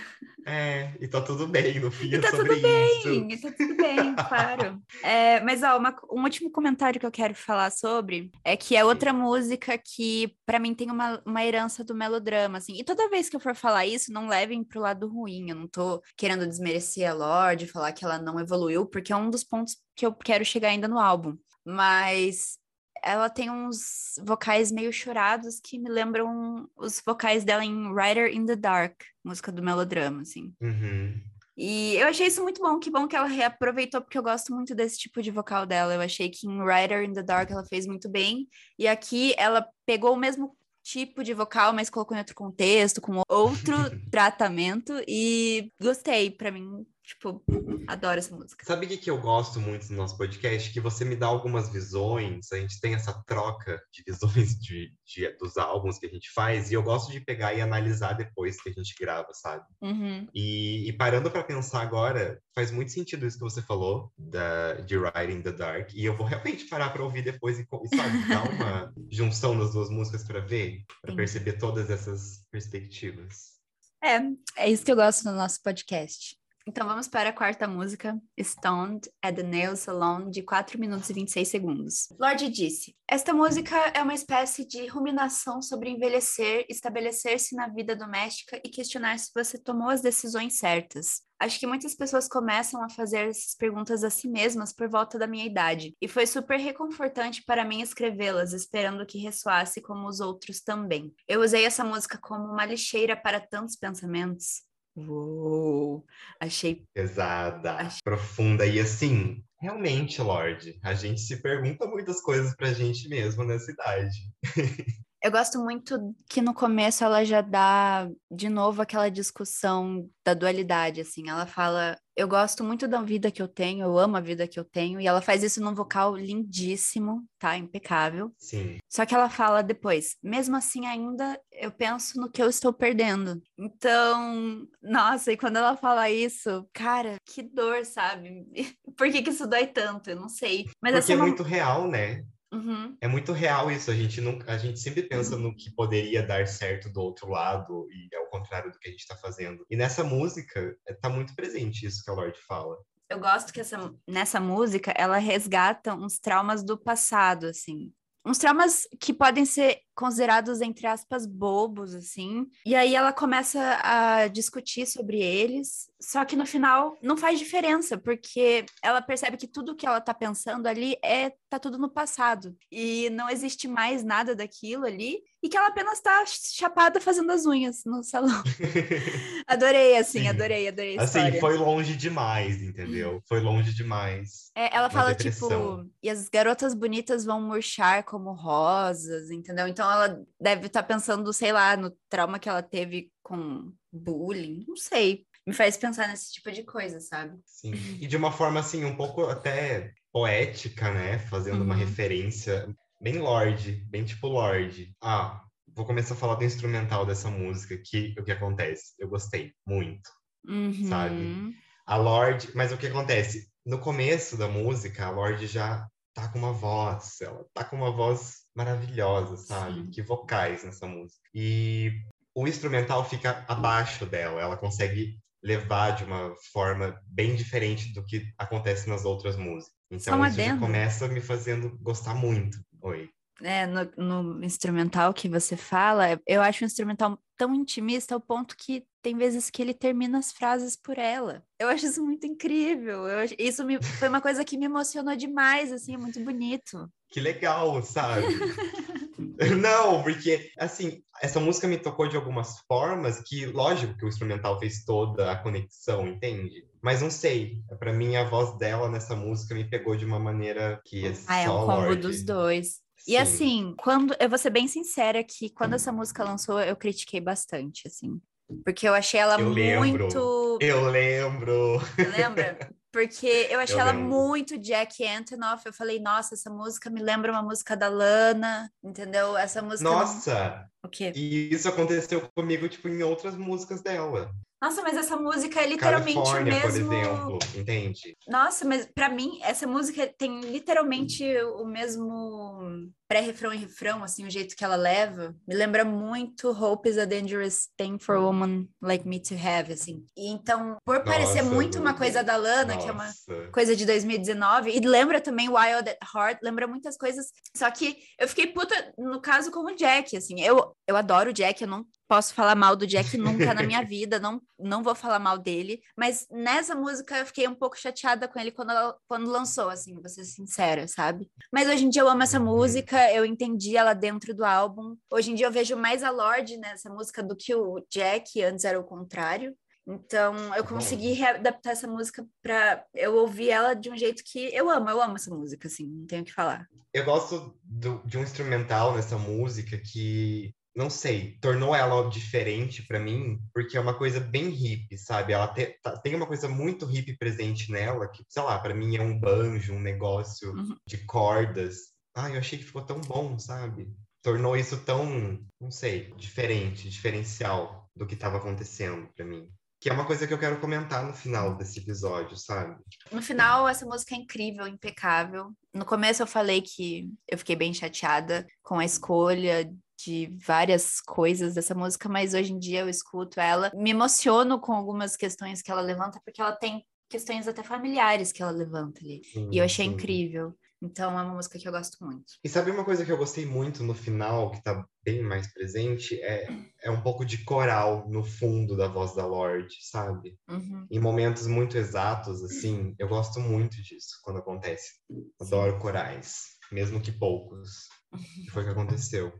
É, e tá tudo bem, no fim e é tá sobre tudo bem, isso. E tá tudo bem, [LAUGHS] claro. É, mas, ó, uma, um último comentário que eu quero falar sobre é que é outra Sim. música que, para mim, tem uma, uma herança do melodrama, assim. E toda vez que eu for falar isso, não levem pro lado ruim. Eu não tô querendo desmerecer a Lorde, falar que ela não evoluiu, porque é um dos pontos que eu quero chegar ainda no álbum. Mas ela tem uns vocais meio chorados que me lembram os vocais dela em Rider in the Dark, música do melodrama, assim. Uhum. E eu achei isso muito bom, que bom que ela reaproveitou, porque eu gosto muito desse tipo de vocal dela. Eu achei que em Rider in the Dark ela fez muito bem, e aqui ela pegou o mesmo tipo de vocal, mas colocou em outro contexto, com outro [LAUGHS] tratamento, e gostei. Para mim, Tipo, adoro essa música. Sabe o que, que eu gosto muito do nosso podcast? Que você me dá algumas visões, a gente tem essa troca de visões [LAUGHS] de, de dos álbuns que a gente faz, e eu gosto de pegar e analisar depois que a gente grava, sabe? Uhum. E, e, parando para pensar agora, faz muito sentido isso que você falou da, de Riding the Dark, e eu vou realmente parar para ouvir depois e, sabe, dar [LAUGHS] uma junção das duas músicas para ver, para perceber todas essas perspectivas. É, é isso que eu gosto no nosso podcast. Então vamos para a quarta música, Stoned at the Nail Salon, de 4 minutos e 26 segundos. Lorde disse: Esta música é uma espécie de ruminação sobre envelhecer, estabelecer-se na vida doméstica e questionar se você tomou as decisões certas. Acho que muitas pessoas começam a fazer essas perguntas a si mesmas por volta da minha idade, e foi super reconfortante para mim escrevê-las, esperando que ressoasse como os outros também. Eu usei essa música como uma lixeira para tantos pensamentos. Uou, achei pesada, achei... profunda e assim, realmente, Lorde, a gente se pergunta muitas coisas pra gente mesmo nessa idade. [LAUGHS] Eu gosto muito que no começo ela já dá de novo aquela discussão da dualidade, assim. Ela fala: Eu gosto muito da vida que eu tenho, eu amo a vida que eu tenho. E ela faz isso num vocal lindíssimo, tá? Impecável. Sim. Só que ela fala depois: Mesmo assim, ainda eu penso no que eu estou perdendo. Então, nossa, e quando ela fala isso, cara, que dor, sabe? [LAUGHS] Por que, que isso dói tanto? Eu não sei. Mas Porque essa é uma... muito real, né? Uhum. É muito real isso. A gente, não, a gente sempre pensa no que poderia dar certo do outro lado e é o contrário do que a gente está fazendo. E nessa música tá muito presente isso que a Lorde fala. Eu gosto que essa, nessa música ela resgata uns traumas do passado, assim. Uns traumas que podem ser considerados, entre aspas, bobos, assim. E aí ela começa a discutir sobre eles, só que no final não faz diferença, porque ela percebe que tudo que ela tá pensando ali é tá tudo no passado. E não existe mais nada daquilo ali, e que ela apenas tá chapada fazendo as unhas no salão. [LAUGHS] adorei, assim, Sim. adorei, adorei a Assim, história. foi longe demais, entendeu? Foi longe demais. É, ela fala, depressão. tipo, e as garotas bonitas vão murchar como rosas, entendeu? Então ela deve estar pensando, sei lá, no trauma que ela teve com bullying, não sei. Me faz pensar nesse tipo de coisa, sabe? Sim. E de uma forma, assim, um pouco até poética, né? Fazendo uma Uhum. referência bem Lorde, bem tipo Lorde. Ah, vou começar a falar do instrumental dessa música, que o que acontece? Eu gostei muito. Uhum. Sabe? A Lorde, mas o que acontece? No começo da música, a Lorde já tá com uma voz, ela tá com uma voz maravilhosa, sabe? Sim. Que vocais nessa música. E o instrumental fica abaixo dela, ela consegue levar de uma forma bem diferente do que acontece nas outras músicas. Então um isso já começa me fazendo gostar muito. Oi. É, no, no instrumental que você fala, eu acho o instrumental tão intimista ao ponto que tem vezes que ele termina as frases por ela. Eu acho isso muito incrível. Eu isso me- foi uma coisa que me emocionou demais, assim, é muito bonito. Que legal, sabe? [LAUGHS] [LAUGHS] Não, porque, assim, essa música me tocou de algumas formas que, lógico que o instrumental fez toda a conexão, entende? Mas não sei, pra mim a voz dela nessa música me pegou de uma maneira que é Ah, é só um combo Lorde. dos dois. E Sim. assim, quando eu vou ser bem sincera que quando essa música lançou, eu critiquei bastante, assim. Porque eu achei ela Eu lembro. muito. Eu lembro. Lembra? [LAUGHS] Porque eu achei Eu ela muito Jack Antonoff. Eu falei, nossa, essa música me lembra uma música da Lana, entendeu? Essa música. não- Nossa, O quê? e isso aconteceu comigo, tipo, em outras músicas dela. Nossa, mas essa música é literalmente o Califórnia, por mesmo. exemplo, entende? Nossa, mas pra mim, essa música tem literalmente o mesmo pré-refrão e refrão, assim, o jeito que ela leva. Me lembra muito Hope is a Dangerous Thing for a Woman Like Me to Have, assim. E então, por parecer Nossa, muito uma coisa da Lana, que é uma Nossa. coisa de 2019, e lembra também Wild at Heart, lembra muitas coisas. Só que eu fiquei puta, no caso, com o Jack, assim. Eu, eu adoro o Jack, eu não posso falar mal do Jack nunca na minha [LAUGHS] vida, não, não vou falar mal dele. Mas nessa música eu fiquei um pouco chateada com ele quando, ela- quando lançou, assim, vou ser sincera, sabe? Mas hoje em dia eu amo essa Uhum. Música, eu entendi ela dentro do álbum. Hoje em dia eu vejo mais a Lorde nessa música do que o Jack, antes era o contrário. Então, eu consegui readaptar essa música pra eu ouvir ela de um jeito que eu amo, eu amo essa música, assim, não tenho o que falar. Eu gosto do- de um instrumental nessa música que, não sei, tornou ela diferente pra mim, porque é uma coisa bem hippie, sabe? Ela te- tá- tem uma coisa muito hippie presente nela, que, sei lá, pra mim é um banjo, um negócio Uhum. de cordas. Ah, eu achei que ficou tão bom, sabe? Tornou isso tão, não sei, diferente, diferencial do que estava acontecendo pra mim. Que é uma coisa que eu quero comentar no final desse episódio, sabe? No final, essa música é incrível, impecável. No começo eu falei que eu fiquei bem chateada com a escolha de várias coisas dessa música, mas hoje em dia eu escuto ela, me emociono com algumas questões que ela levanta, porque ela tem questões até familiares que ela levanta ali. E eu achei Sim. incrível. Então é uma música que eu gosto muito. E sabe uma coisa que eu gostei muito no final, que tá bem mais presente, é, é um pouco de coral no fundo da voz da Lorde, sabe? Uhum. Em momentos muito exatos, assim, eu gosto muito disso quando acontece. Adoro corais, mesmo que poucos. E foi o que aconteceu.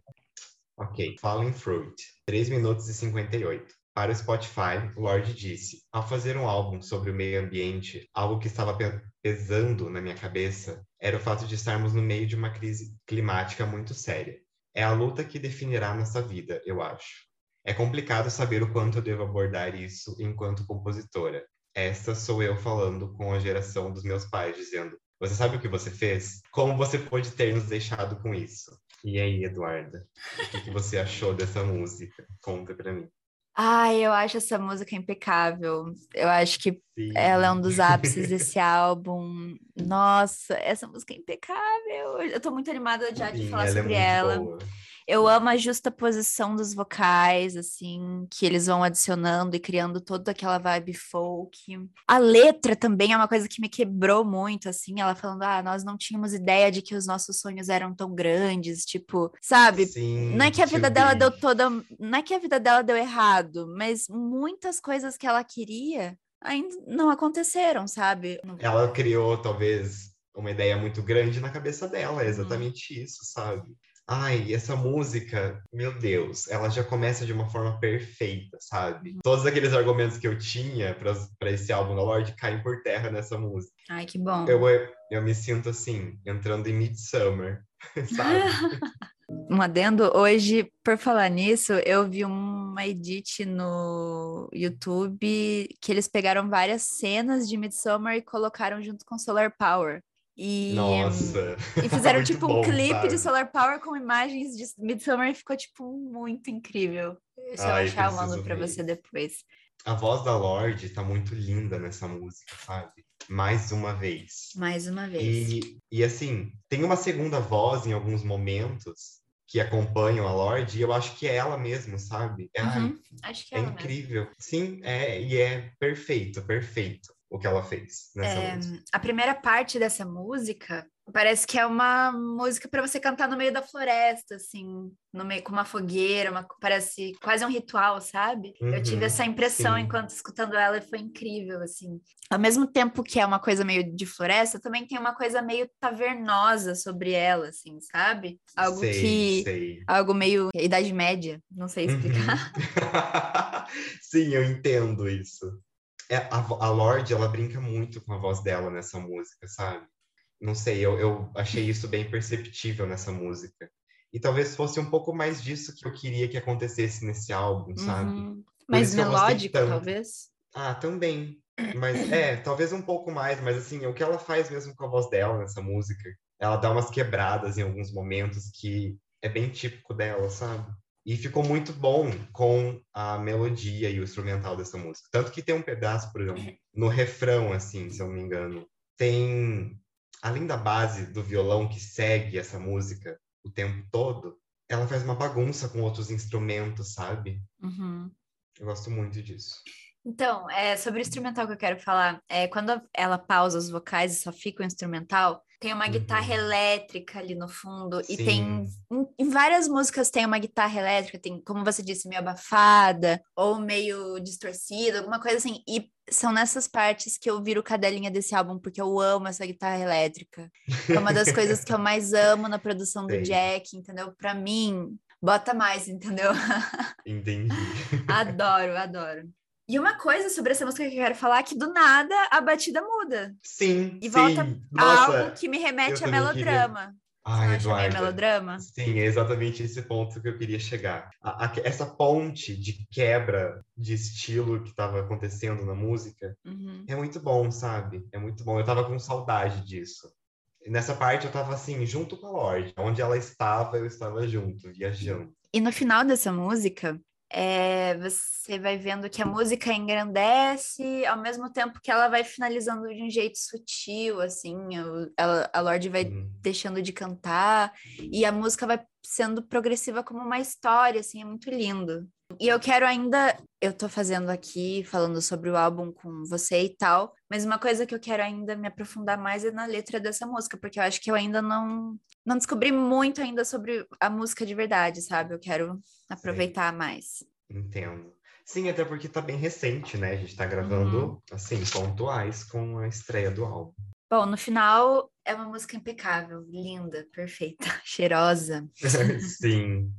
Ok, Falling Fruit, 3 minutos e 58. Para o Spotify, Lorde disse: Ao fazer um álbum sobre o meio ambiente, algo que estava pesando na minha cabeça era o fato de estarmos no meio de uma crise climática muito séria. É a luta que definirá nossa vida, eu acho. É complicado saber o quanto eu devo abordar isso enquanto compositora. Esta sou eu falando com a geração dos meus pais, dizendo: Você sabe o que você fez? Como você pode ter nos deixado com isso? E aí, Eduarda, o que você achou dessa música? Conta pra mim. Ai, eu acho essa música impecável. Eu acho que Sim. ela é um dos ápices desse álbum. Nossa, essa música é impecável. Eu tô muito animada já de falar é sobre é ela. Boa. Eu amo a justa posição dos vocais, assim, que eles vão adicionando e criando toda aquela vibe folk. A letra também é uma coisa que me quebrou muito, assim, ela falando: "Ah, nós não tínhamos ideia de que os nossos sonhos eram tão grandes", tipo, sabe? Sim, não é que a vida dela deu toda, não é que a vida dela deu errado, mas muitas coisas que ela queria ainda não aconteceram, sabe? Ela criou talvez uma ideia muito grande na cabeça dela, é uhum. exatamente hum. isso, sabe? Ai, essa música, meu Deus, ela já começa de uma forma perfeita, sabe? Uhum. Todos aqueles argumentos que eu tinha para esse álbum da Lorde caem por terra nessa música. Ai, que bom. Eu, eu me sinto assim, entrando em Midsummer, [LAUGHS] sabe? [LAUGHS] um adendo, hoje, por falar nisso, eu vi uma edit no YouTube que eles pegaram várias cenas de Midsummer e colocaram junto com Solar Power. E, Nossa! E [LAUGHS] fizeram tipo um bom, clipe sabe? de Solar Power com imagens de Midsummer e ficou tipo muito incrível. Deixa eu achar o mando pra você depois. A voz da Lorde tá muito linda nessa música, sabe? Mais uma vez. Mais uma vez. E, e assim, tem uma segunda voz em alguns momentos que acompanham a Lorde, e eu acho que é ela mesmo, sabe? É, uhum, acho que é, é incrível. Mesmo. Sim, é, e é perfeito, perfeito o que ela fez nessa é, música. A primeira parte dessa música parece que é uma música para você cantar no meio da floresta, assim, no meio com uma fogueira, uma, parece quase um ritual, sabe? Uhum, eu tive uhum, essa impressão sim. enquanto escutando ela e foi incrível, assim. Ao mesmo tempo que é uma coisa meio de floresta, também tem uma coisa meio tavernosa sobre ela, assim, sabe? Algo sei, que sei. algo meio idade média, não sei explicar. Uhum. [LAUGHS] sim, eu entendo isso. É, a, a Lorde, ela brinca muito com a voz dela nessa música, sabe? Não sei, eu, eu achei isso bem perceptível nessa música. E talvez fosse um pouco mais disso que eu queria que acontecesse nesse álbum, sabe? Uhum. Mais melódico, talvez? Ah, também. Mas é, talvez um pouco mais, mas assim, o que ela faz mesmo com a voz dela nessa música, ela dá umas quebradas em alguns momentos que é bem típico dela, sabe? E ficou muito bom com a melodia e o instrumental dessa música. Tanto que tem um pedaço, por exemplo, no refrão, assim, se eu não me engano, tem, além da base do violão que segue essa música o tempo todo, ela faz uma bagunça com outros instrumentos, sabe? Uhum. Eu gosto muito disso. Então, é, sobre o instrumental que eu quero falar, é, quando ela pausa os vocais e só fica o instrumental, tem uma uhum. guitarra elétrica ali no fundo, Sim. e tem. Em, várias músicas tem uma guitarra elétrica, tem, como você disse, meio abafada, ou meio distorcida, alguma coisa assim. E são nessas partes que eu viro cadelinha desse álbum, porque eu amo essa guitarra elétrica. É uma das coisas que eu [LAUGHS] mais amo na produção do Jack, entendeu? Para mim, bota mais, entendeu? [LAUGHS] Entendi. adoro, adoro. E uma coisa sobre essa música que eu quero falar é que do nada a batida muda. Sim. E volta sim. a Nossa, algo que me remete a melodrama. Queria... Ai, Eduardo. melodrama? Sim, é exatamente esse ponto que eu queria chegar. A, a, essa ponte de quebra de estilo que estava acontecendo na música uhum. é muito bom, sabe? É muito bom. Eu tava com saudade disso. E nessa parte eu tava assim, junto com a Lorde. Onde ela estava, eu estava junto, viajando. E no final dessa música, é, você vai vendo que a música engrandece, ao mesmo tempo que ela vai finalizando de um jeito sutil, assim, ela, a Lorde vai uhum. deixando de cantar, e a música vai sendo progressiva como uma história, assim, é muito lindo. E eu quero ainda, eu tô fazendo aqui, falando sobre o álbum com você e tal, mas uma coisa que eu quero ainda me aprofundar mais é na letra dessa música, porque eu acho que eu ainda não, não descobri muito ainda sobre a música de verdade, sabe? Eu quero aproveitar Sim. mais. Entendo. Sim, até porque tá bem recente, né? A gente tá gravando, uhum. assim, pontuais com a estreia do álbum. Bom, no final é uma música impecável, linda, perfeita, [LAUGHS] cheirosa. [LAUGHS] Sim,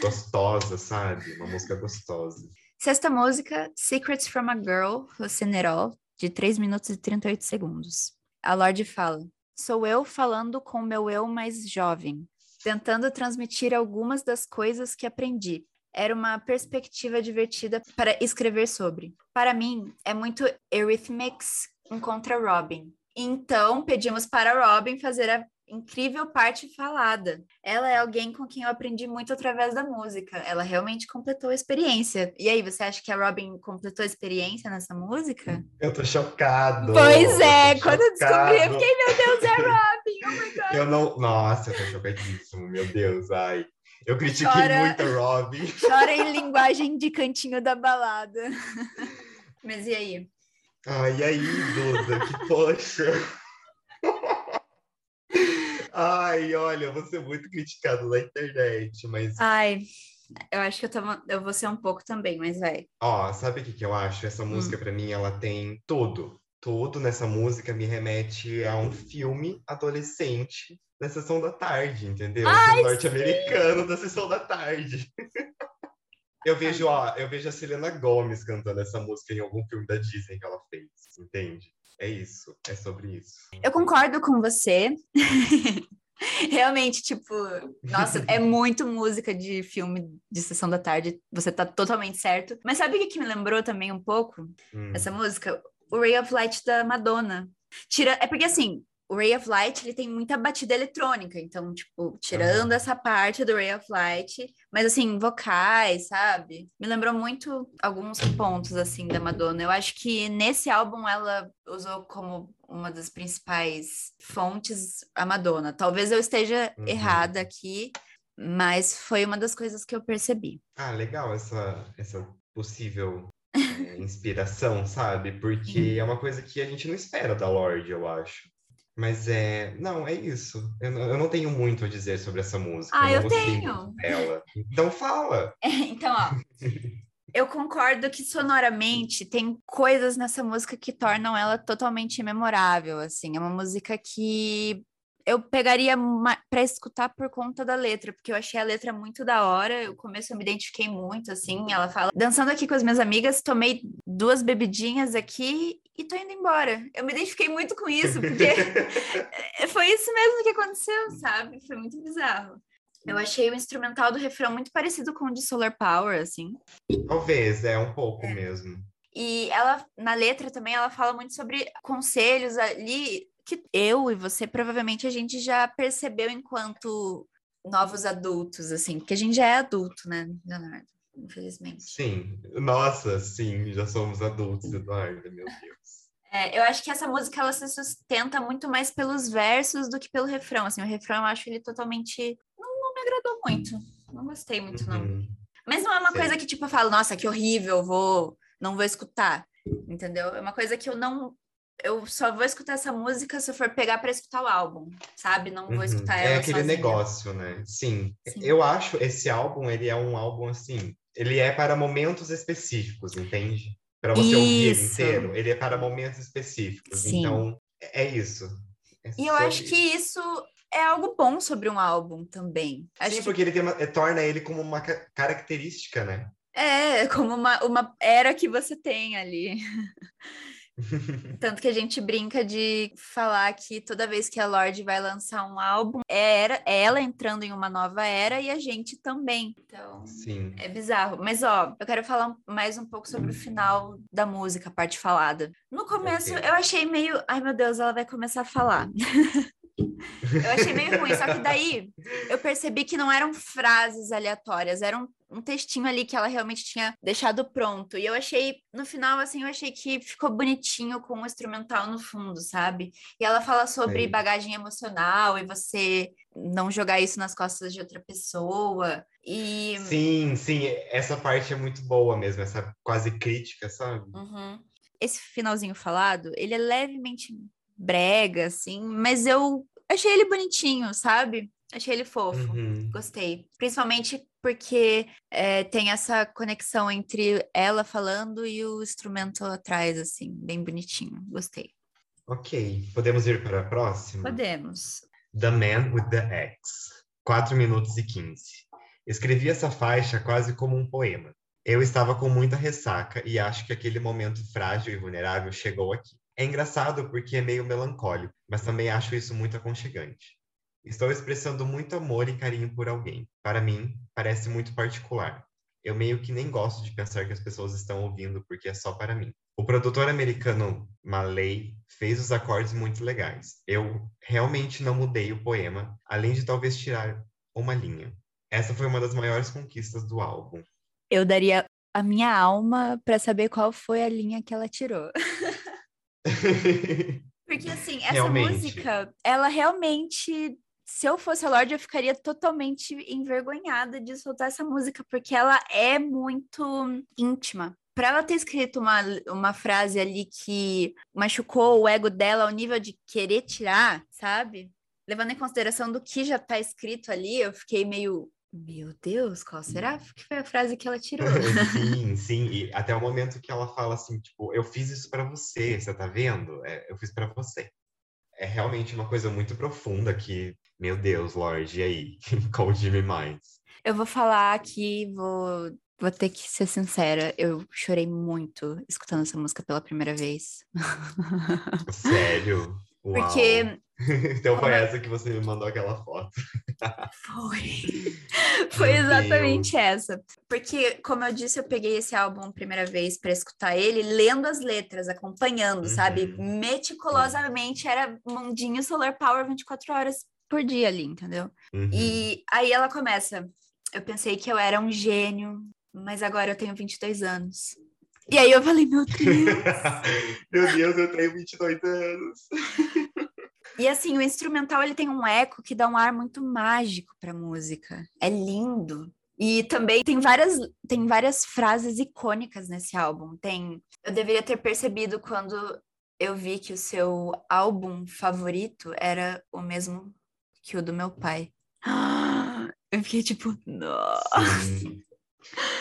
gostosa, sabe? Uma música gostosa. Sexta música, Secrets from a Girl, Rosenerol, de 3 minutos e 38 segundos. A Lorde fala: Sou eu falando com meu eu mais jovem. tentando transmitir algumas das coisas que aprendi. Era uma perspectiva divertida para escrever sobre. Para mim, é muito Eurythmics contra Robin. Então, pedimos para Robin fazer a incrível parte falada. Ela é alguém com quem eu aprendi muito através da música. Ela realmente completou a experiência. E aí, você acha que a Robin completou a experiência nessa música? Eu tô chocado. Pois é, eu quando eu descobri, eu fiquei, meu Deus, é Robin! Oh! Eu não. Nossa, eu tô chocadíssimo, meu Deus, ai. Eu critiquei chora, muito a Robin. Chora em linguagem de cantinho da balada. Mas e aí? Ai, e aí, Duda? Que poxa! Ai, olha, eu vou ser muito criticado na internet, mas. Ai, eu acho que eu, tô, eu vou ser um pouco também, mas vai. Ó, sabe o que, que eu acho? Essa música, hum. para mim, ela tem tudo. Tudo nessa música me remete a um filme adolescente da sessão da tarde, entendeu? Ai, norte-americano da sessão da tarde. [LAUGHS] eu vejo, ó, eu vejo a Selena Gomez cantando essa música em algum filme da Disney que ela fez, entende? É isso, é sobre isso. Eu concordo com você. [LAUGHS] Realmente, tipo, nossa, é [LAUGHS] muito música de filme de sessão da tarde, você tá totalmente certo. Mas sabe o que, me lembrou também um pouco? Hum. Essa música? O Ray of Light da Madonna. Tira... É porque assim, o Ray of Light ele tem muita batida eletrônica, então, tipo, tirando uhum. essa parte do Ray of Light, mas assim, vocais, sabe? Me lembrou muito alguns pontos assim da Madonna. Eu acho que nesse álbum ela usou como uma das principais fontes a Madonna. Talvez eu esteja uhum. errada aqui, mas foi uma das coisas que eu percebi. Ah, legal essa essa possível [LAUGHS] é, inspiração, sabe? Porque é uma coisa que a gente não espera da Lorde, eu acho. Mas é. Não, é isso. Eu não, eu não tenho muito a dizer sobre essa música. Ah, eu, eu tenho. Então fala. É, então, ó. eu concordo que sonoramente tem coisas nessa música que tornam ela totalmente memorável, assim. É uma música que eu pegaria para escutar por conta da letra, porque eu achei a letra muito da hora. No começo eu me identifiquei muito, assim. Ela fala: dançando aqui com as minhas amigas, tomei duas bebidinhas aqui e tô indo embora. Eu me identifiquei muito com isso, porque [LAUGHS] foi isso mesmo que aconteceu, sabe? Foi muito bizarro. Eu achei o instrumental do refrão muito parecido com o de Solar Power, assim. Talvez, é um pouco é. mesmo. E ela, na letra também, ela fala muito sobre conselhos ali que eu e você, provavelmente, a gente já percebeu enquanto novos adultos, assim, porque a gente já é adulto, né, Leonardo? Infelizmente. Sim, nossa, sim, já somos adultos, Eduardo, meu Deus. É, eu acho que essa música ela se sustenta muito mais pelos versos do que pelo refrão. Assim, o refrão eu acho ele totalmente. Não, não me agradou muito. Não gostei muito, não. Uhum. Mas não é uma Sim. coisa que, tipo, eu falo, nossa, que horrível, vou, não vou escutar. Entendeu? É uma coisa que eu não eu só vou escutar essa música se eu for pegar para escutar o álbum, sabe? Não vou uhum. escutar ela É aquele sozinha. negócio, né? Sim. Sim. Eu acho esse álbum, ele é um álbum assim, ele é para momentos específicos, entende? Para você isso. ouvir ele inteiro, ele é para momentos específicos. Sim. Então, é isso. É e eu acho que isso é algo bom sobre um álbum também. Acho Sim, porque ele uma, é, torna ele como uma característica, né? É, como uma, uma era que você tem ali. [LAUGHS] [LAUGHS] Tanto que a gente brinca de falar que toda vez que a Lorde vai lançar um álbum, é, era, é ela entrando em uma nova era e a gente também. Então, Sim. é bizarro. Mas, ó, eu quero falar mais um pouco sobre o final da música, a parte falada. No começo, eu achei meio. Ai, meu Deus, ela vai começar a falar. [LAUGHS] Eu achei meio ruim, só que daí eu percebi que não eram frases aleatórias, eram um textinho ali que ela realmente tinha deixado pronto. E eu achei, no final, assim, eu achei que ficou bonitinho com o instrumental no fundo, sabe? E ela fala sobre bagagem emocional e você não jogar isso nas costas de outra pessoa. E... Sim, sim, essa parte é muito boa mesmo, essa quase crítica, sabe? Uhum. Esse finalzinho falado, ele é levemente brega, assim, mas eu achei ele bonitinho, sabe? Achei ele fofo, uhum. gostei. Principalmente porque é, tem essa conexão entre ela falando e o instrumento atrás, assim, bem bonitinho. Gostei. Ok, podemos ir para a próxima? Podemos. The Man with the Axe, 4 minutos e 15. Escrevi essa faixa quase como um poema. Eu estava com muita ressaca e acho que aquele momento frágil e vulnerável chegou aqui. É engraçado porque é meio melancólico, mas também acho isso muito aconchegante. Estou expressando muito amor e carinho por alguém. Para mim, parece muito particular. Eu meio que nem gosto de pensar que as pessoas estão ouvindo porque é só para mim. O produtor americano Malay fez os acordes muito legais. Eu realmente não mudei o poema, além de talvez tirar uma linha. Essa foi uma das maiores conquistas do álbum. Eu daria a minha alma para saber qual foi a linha que ela tirou. [LAUGHS] [LAUGHS] Porque assim, essa realmente. música, ela realmente se eu fosse a Lorde, eu ficaria totalmente envergonhada de soltar essa música, porque ela é muito íntima. Para ela ter escrito uma, uma frase ali que machucou o ego dela ao nível de querer tirar, sabe? Levando em consideração do que já tá escrito ali, eu fiquei meio meu Deus, qual será que foi a frase que ela tirou? [LAUGHS] [LAUGHS] sim, sim. E até o momento que ela fala assim, tipo, eu fiz isso para você, você tá vendo? É, eu fiz para você. É realmente uma coisa muito profunda que, meu Deus, Lorde, e aí? [LAUGHS] Conte-me mais. Eu vou falar aqui, vou, vou ter que ser sincera, eu chorei muito escutando essa música pela primeira vez. [LAUGHS] Sério? Uau. Porque. [LAUGHS] então foi essa que você me mandou aquela foto. foi. [LAUGHS] Foi exatamente essa. Porque, como eu disse, eu peguei esse álbum a primeira vez para escutar ele, lendo as letras, acompanhando, uhum. sabe? Meticulosamente era Mundinho Solar Power 24 horas por dia ali, entendeu? Uhum. E aí ela começa. Eu pensei que eu era um gênio, mas agora eu tenho 22 anos. E aí eu falei, meu [LAUGHS] Deus. meu Deus, eu tenho 22 anos. E assim, o instrumental ele tem um eco que dá um ar muito mágico para a música. É lindo. E também tem várias, tem várias frases icônicas nesse álbum. Tem, eu deveria ter percebido quando eu vi que o seu álbum favorito era o mesmo que o do meu pai. [GASPS] Eu fiquei tipo, nossa.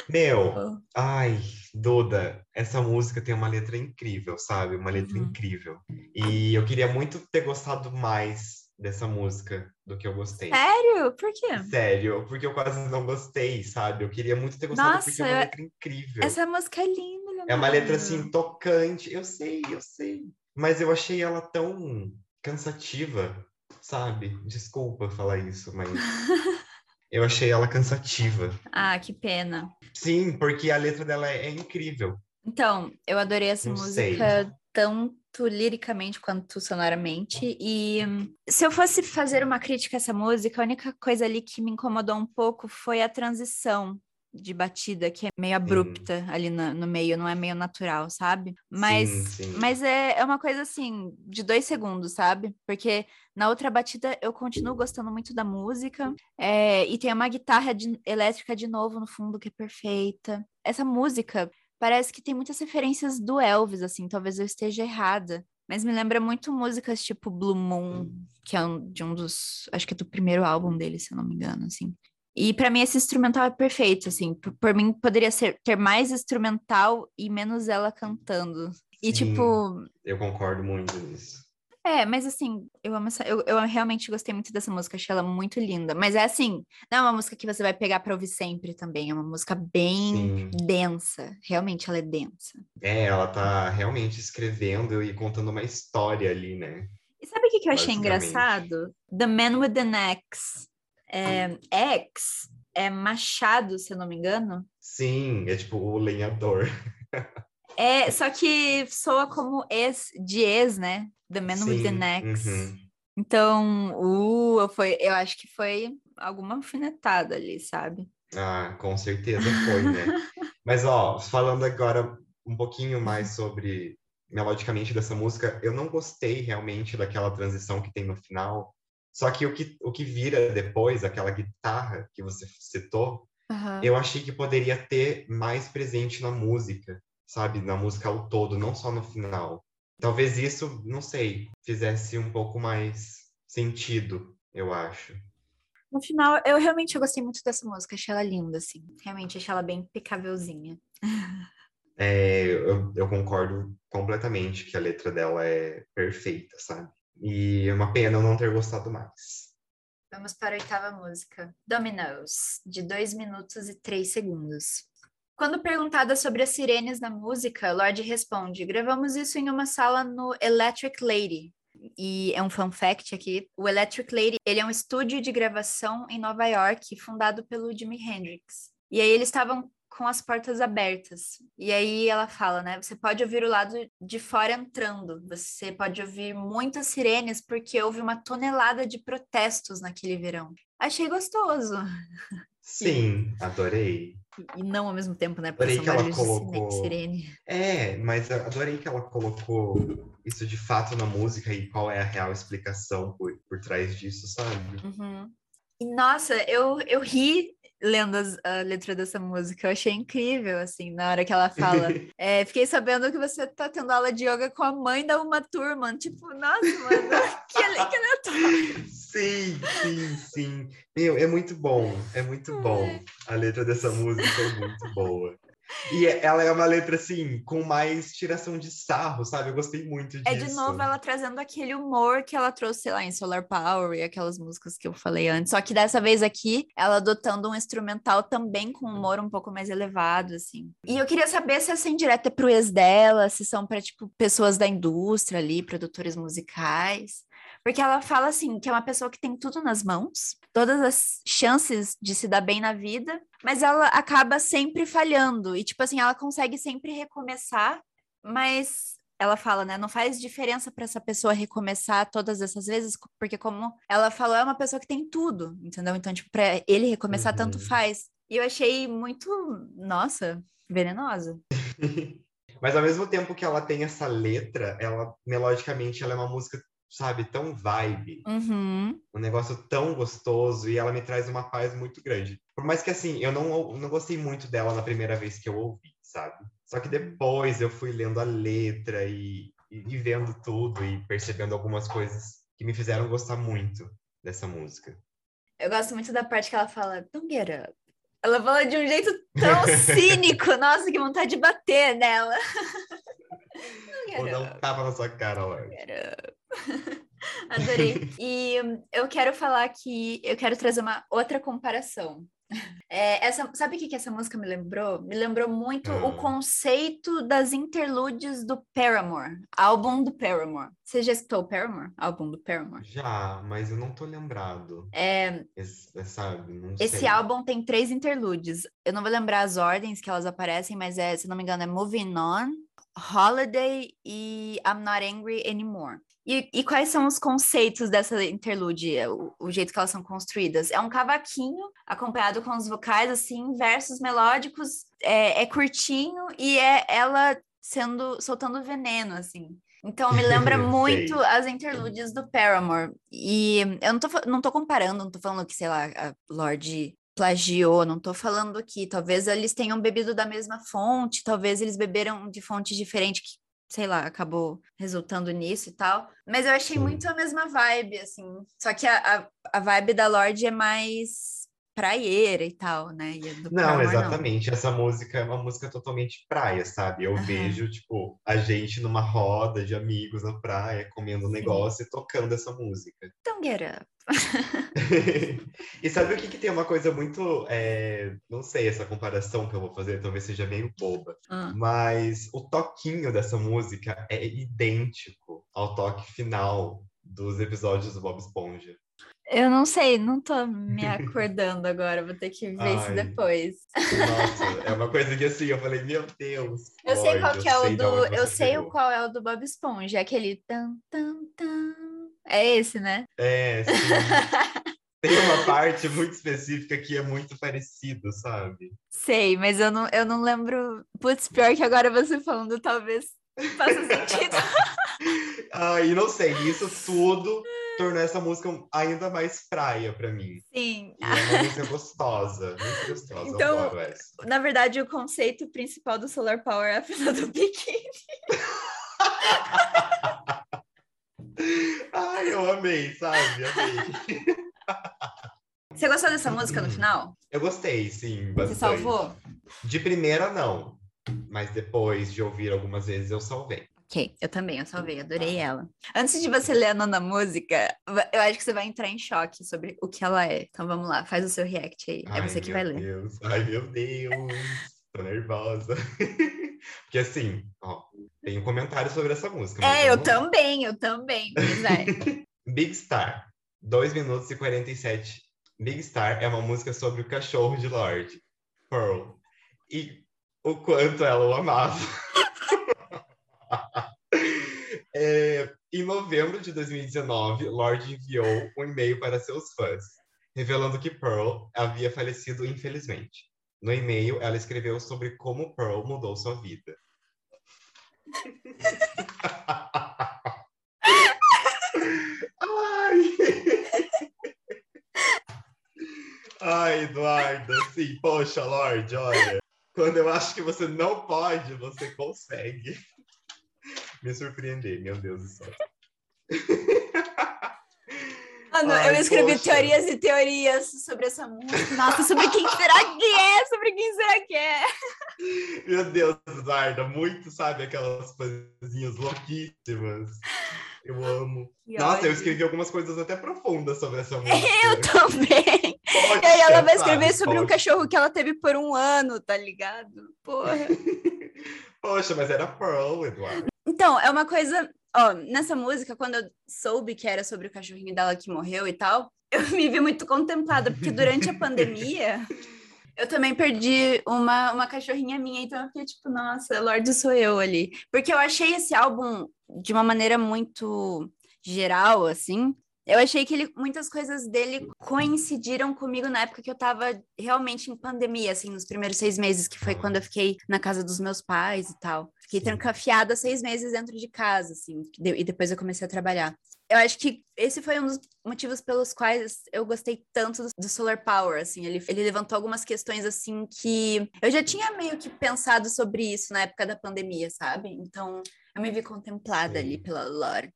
Meu, oh. ai, Duda, essa música tem uma letra incrível, sabe? Uma letra uhum. incrível. E eu queria muito ter gostado mais dessa música do que eu gostei. Sério? Por quê? Sério, porque eu quase não gostei, sabe? Eu queria muito ter gostado Nossa, porque é uma letra incrível. Essa música é linda, É uma letra assim tocante. Eu sei, eu sei. Mas eu achei ela tão cansativa, sabe? Desculpa falar isso, mas [LAUGHS] eu achei ela cansativa. Ah, que pena. Sim, porque a letra dela é, é incrível. Então, eu adorei essa Não música sei. tanto liricamente quanto sonoramente. E se eu fosse fazer uma crítica a essa música, a única coisa ali que me incomodou um pouco foi a transição de batida que é meio abrupta sim. ali no, no, meio, não é meio natural, sabe? Mas, sim, sim. mas é, é uma coisa assim, de dois segundos, sabe? Porque na outra batida eu continuo gostando muito da música é, e tem uma guitarra de, elétrica de novo no fundo que é perfeita. Essa música parece que tem muitas referências do Elvis, assim, talvez eu esteja errada. Mas me lembra muito músicas tipo Blue Moon, que é um, de um dos. Acho que é do primeiro álbum dele, se eu não me engano, assim. E para mim esse instrumental é perfeito, assim. Por, por mim poderia ser ter mais instrumental e menos ela cantando. E Sim, tipo, eu concordo muito nisso. É, mas assim, eu amo essa, eu, eu realmente gostei muito dessa música, achei ela muito linda. Mas é assim, não é uma música que você vai pegar para ouvir sempre também, é uma música bem Sim. densa. Realmente ela é densa. É, ela tá realmente escrevendo e contando uma história ali, né? E sabe o que, que eu achei engraçado? The Man with the Axe é, X é machado, se eu não me engano. Sim, é tipo o lenhador. é, só que soa como ex, de ex, né? The Man Sim, with the Next. Uhum. Então, uh, foi, eu acho que foi alguma alfinetada ali, sabe? Ah, com certeza foi, né? [LAUGHS] Mas, ó, falando agora um pouquinho mais sobre melodicamente dessa música, eu não gostei realmente daquela transição que tem no final, só que o que, o que vira depois, aquela guitarra que você citou, uhum. eu achei que poderia ter mais presente na música, sabe? Na música ao todo, não só no final. Talvez isso, não sei, fizesse um pouco mais sentido, eu acho. No final, eu realmente eu gostei muito dessa música, achei ela linda, assim. Realmente achei ela bem impecávelzinha. É, eu, eu concordo completamente que a letra dela é perfeita, sabe? E é uma pena eu não ter gostado mais. Vamos para a oitava música, Dominoes, de 2 minutos e 3 segundos. Quando perguntada sobre as sirenes na música, Lorde responde: gravamos isso em uma sala no Electric Lady. e é um fun fact aqui, o Electric Lady, ele é um estúdio de gravação em Nova York, fundado pelo Jimi Hendrix. E aí eles estavam com as portas abertas. E aí ela fala, né? Você pode ouvir o lado de fora entrando, você pode ouvir muitas sirenes, porque houve uma tonelada de protestos naquele verão. Achei gostoso. Sim, [LAUGHS] adorei. E não ao mesmo tempo, né? Adorei que ela colocou. Sirene. É, mas adorei que ela colocou isso de fato na música e qual é a real explicação por, por trás disso, sabe? Uhum. Nossa, eu, eu ri lendo as, a letra dessa música. Eu achei incrível, assim, na hora que ela fala. [LAUGHS] é, fiquei sabendo que você tá tendo aula de yoga com a mãe da uma turma. Tipo, nossa, mano, [LAUGHS] que, que aleatório. Sim, sim, sim. Meu, é muito bom, é muito bom. A letra dessa música é muito boa. E ela é uma letra, assim, com mais tiração de sarro, sabe? Eu gostei muito disso. É de novo ela trazendo aquele humor que ela trouxe, sei lá, em Solar Power e aquelas músicas que eu falei antes. Só que dessa vez aqui, ela adotando um instrumental também com humor um pouco mais elevado, assim. E eu queria saber se essa indireta é pro ex dela, se são pra, tipo, pessoas da indústria ali, produtores musicais. Porque ela fala assim, que é uma pessoa que tem tudo nas mãos, todas as chances de se dar bem na vida, mas ela acaba sempre falhando. E, tipo assim, ela consegue sempre recomeçar, mas ela fala, né? Não faz diferença para essa pessoa recomeçar todas essas vezes, porque como ela falou, é uma pessoa que tem tudo, entendeu? Então, tipo, para ele recomeçar uhum. tanto faz. E eu achei muito, nossa, venenosa. [LAUGHS] Mas ao mesmo tempo que ela tem essa letra, ela melodicamente ela é uma música sabe, tão vibe. Uhum. Um negócio tão gostoso e ela me traz uma paz muito grande. Por mais que, assim, eu não, não gostei muito dela na primeira vez que eu ouvi, sabe? Só que depois eu fui lendo a letra e, e, e vendo tudo e percebendo algumas coisas que me fizeram gostar muito dessa música. Eu gosto muito da parte que ela fala, don't get up. Ela fala de um jeito tão [LAUGHS] cínico. Nossa, que vontade de bater nela. [LAUGHS] Vou dar um tapa na sua cara, Laura. [LAUGHS] Adorei. E eu quero falar que eu quero trazer uma outra comparação. [LAUGHS] É, essa, sabe o que, que essa música me lembrou? Me lembrou muito o ah. conceito das interludes do Paramore, álbum do Paramore. Você já escutou o Paramore? Álbum do Paramore? Já, mas eu não tô lembrado. É, esse, é, sabe, não esse sei. álbum tem três interludes. Eu não vou lembrar as ordens que elas aparecem, mas é, se não me engano, é Moving On, Holiday e I'm Not Angry Anymore. E, e, quais são os conceitos dessa interlude, o, o, jeito que elas são construídas? É um cavaquinho acompanhado com os vocais, assim, versos melódicos, é, é curtinho e é ela sendo soltando veneno, assim. Então me lembra [LAUGHS] muito as interludes do Paramore. E eu não tô, não tô comparando, não tô falando que, sei lá, a Lorde plagiou, não tô falando que talvez eles tenham bebido da mesma fonte, talvez eles beberam de fonte diferente que sei lá, acabou resultando nisso e tal. Mas eu achei Sim. muito a mesma vibe, assim. Só que a, a, a vibe da Lorde é mais praieira e tal, né? E não, exatamente. Não. Essa música é uma música totalmente praia, sabe? Eu uhum. vejo, tipo, a gente numa roda de amigos na praia, comendo um negócio e tocando essa música. Então, get up. [LAUGHS] e sabe o que, que tem uma coisa muito. É... Não sei, essa comparação que eu vou fazer talvez seja meio boba, uhum. mas o toquinho dessa música é idêntico ao toque final dos episódios do Bob Esponja. Eu não sei, não tô me [LAUGHS] acordando agora, vou ter que ver Ai, isso depois. Nossa, [LAUGHS] é uma coisa que assim, eu falei, meu Deus. Eu sei qual que é o do. Eu sei o qual é o do Bob Esponja, é aquele tan tan tan. É esse, né? É, sim. Tem uma parte muito específica que é muito parecido, sabe? Sei, mas eu não, eu não lembro. Putz, pior que agora você falando, talvez faça sentido. [LAUGHS] ah, e não sei, isso tudo tornou essa música ainda mais praia para mim. Sim. E é uma música gostosa, muito gostosa. Então, na verdade, o conceito principal do Solar Power é a fila do biquíni. [LAUGHS] Ai, eu amei, sabe? Amei. Você gostou dessa música no final? Eu gostei, sim. Bastante. Você salvou? De primeira, não. Mas depois de ouvir algumas vezes, eu salvei. Ok, eu também, eu salvei, adorei ela. Antes de você ler a nona música, eu acho que você vai entrar em choque sobre o que ela é. Então vamos lá, faz o seu react aí. É você que vai Deus. ler. Ai, meu Deus, tô nervosa. [LAUGHS] Porque assim, ó, tenho comentários sobre essa música. É, eu também, eu também. É. [LAUGHS] Big Star, 2 minutos e 47. Big Star é uma música sobre o cachorro de Lorde, Pearl. E o quanto ela o amava. [LAUGHS] [LAUGHS] é, em novembro de 2019, Lorde enviou um e-mail para seus fãs, revelando que Pearl havia falecido infelizmente. No e-mail, ela escreveu sobre como Pearl mudou sua vida. [LAUGHS] Ai. Ai, Eduardo, assim, poxa, Lorde, olha. Quando eu acho que você não pode, você consegue me surpreender, meu Deus do céu. Mano, Ai, eu escrevi poxa. teorias e teorias sobre essa música. Nossa, sobre quem será que é? Sobre quem será que é? Meu Deus, Eduarda, muito, sabe, aquelas coisinhas louquíssimas. Eu amo. Que Nossa, ódio. eu escrevi algumas coisas até profundas sobre essa [LAUGHS] música. Eu também. Poxa, e aí ela vai escrever sabe, sobre poxa. um cachorro que ela teve por um ano, tá ligado? Porra. [LAUGHS] Poxa, mas era Pearl, Eduardo. Então, é uma coisa Ó, nessa música, quando eu soube que era sobre o cachorrinho dela que morreu e tal, [LAUGHS] eu me vi muito contemplada, porque durante a pandemia eu também perdi uma, uma cachorrinha minha, então eu fiquei tipo, nossa, Lorde sou eu ali. Porque eu achei esse álbum de uma maneira muito geral, assim, eu achei que ele, muitas coisas dele coincidiram comigo na época que eu tava realmente em pandemia, assim, nos primeiros seis meses, que foi quando eu fiquei na casa dos meus pais e tal. Fiquei trancafiada seis meses dentro de casa, assim, e depois eu comecei a trabalhar. Eu acho que esse foi um dos motivos pelos quais eu gostei tanto do Solar Power, assim, ele, ele levantou algumas questões, assim, que eu já tinha meio que pensado sobre isso na época da pandemia, sabe? Então, eu me vi contemplada ali pela Lorde.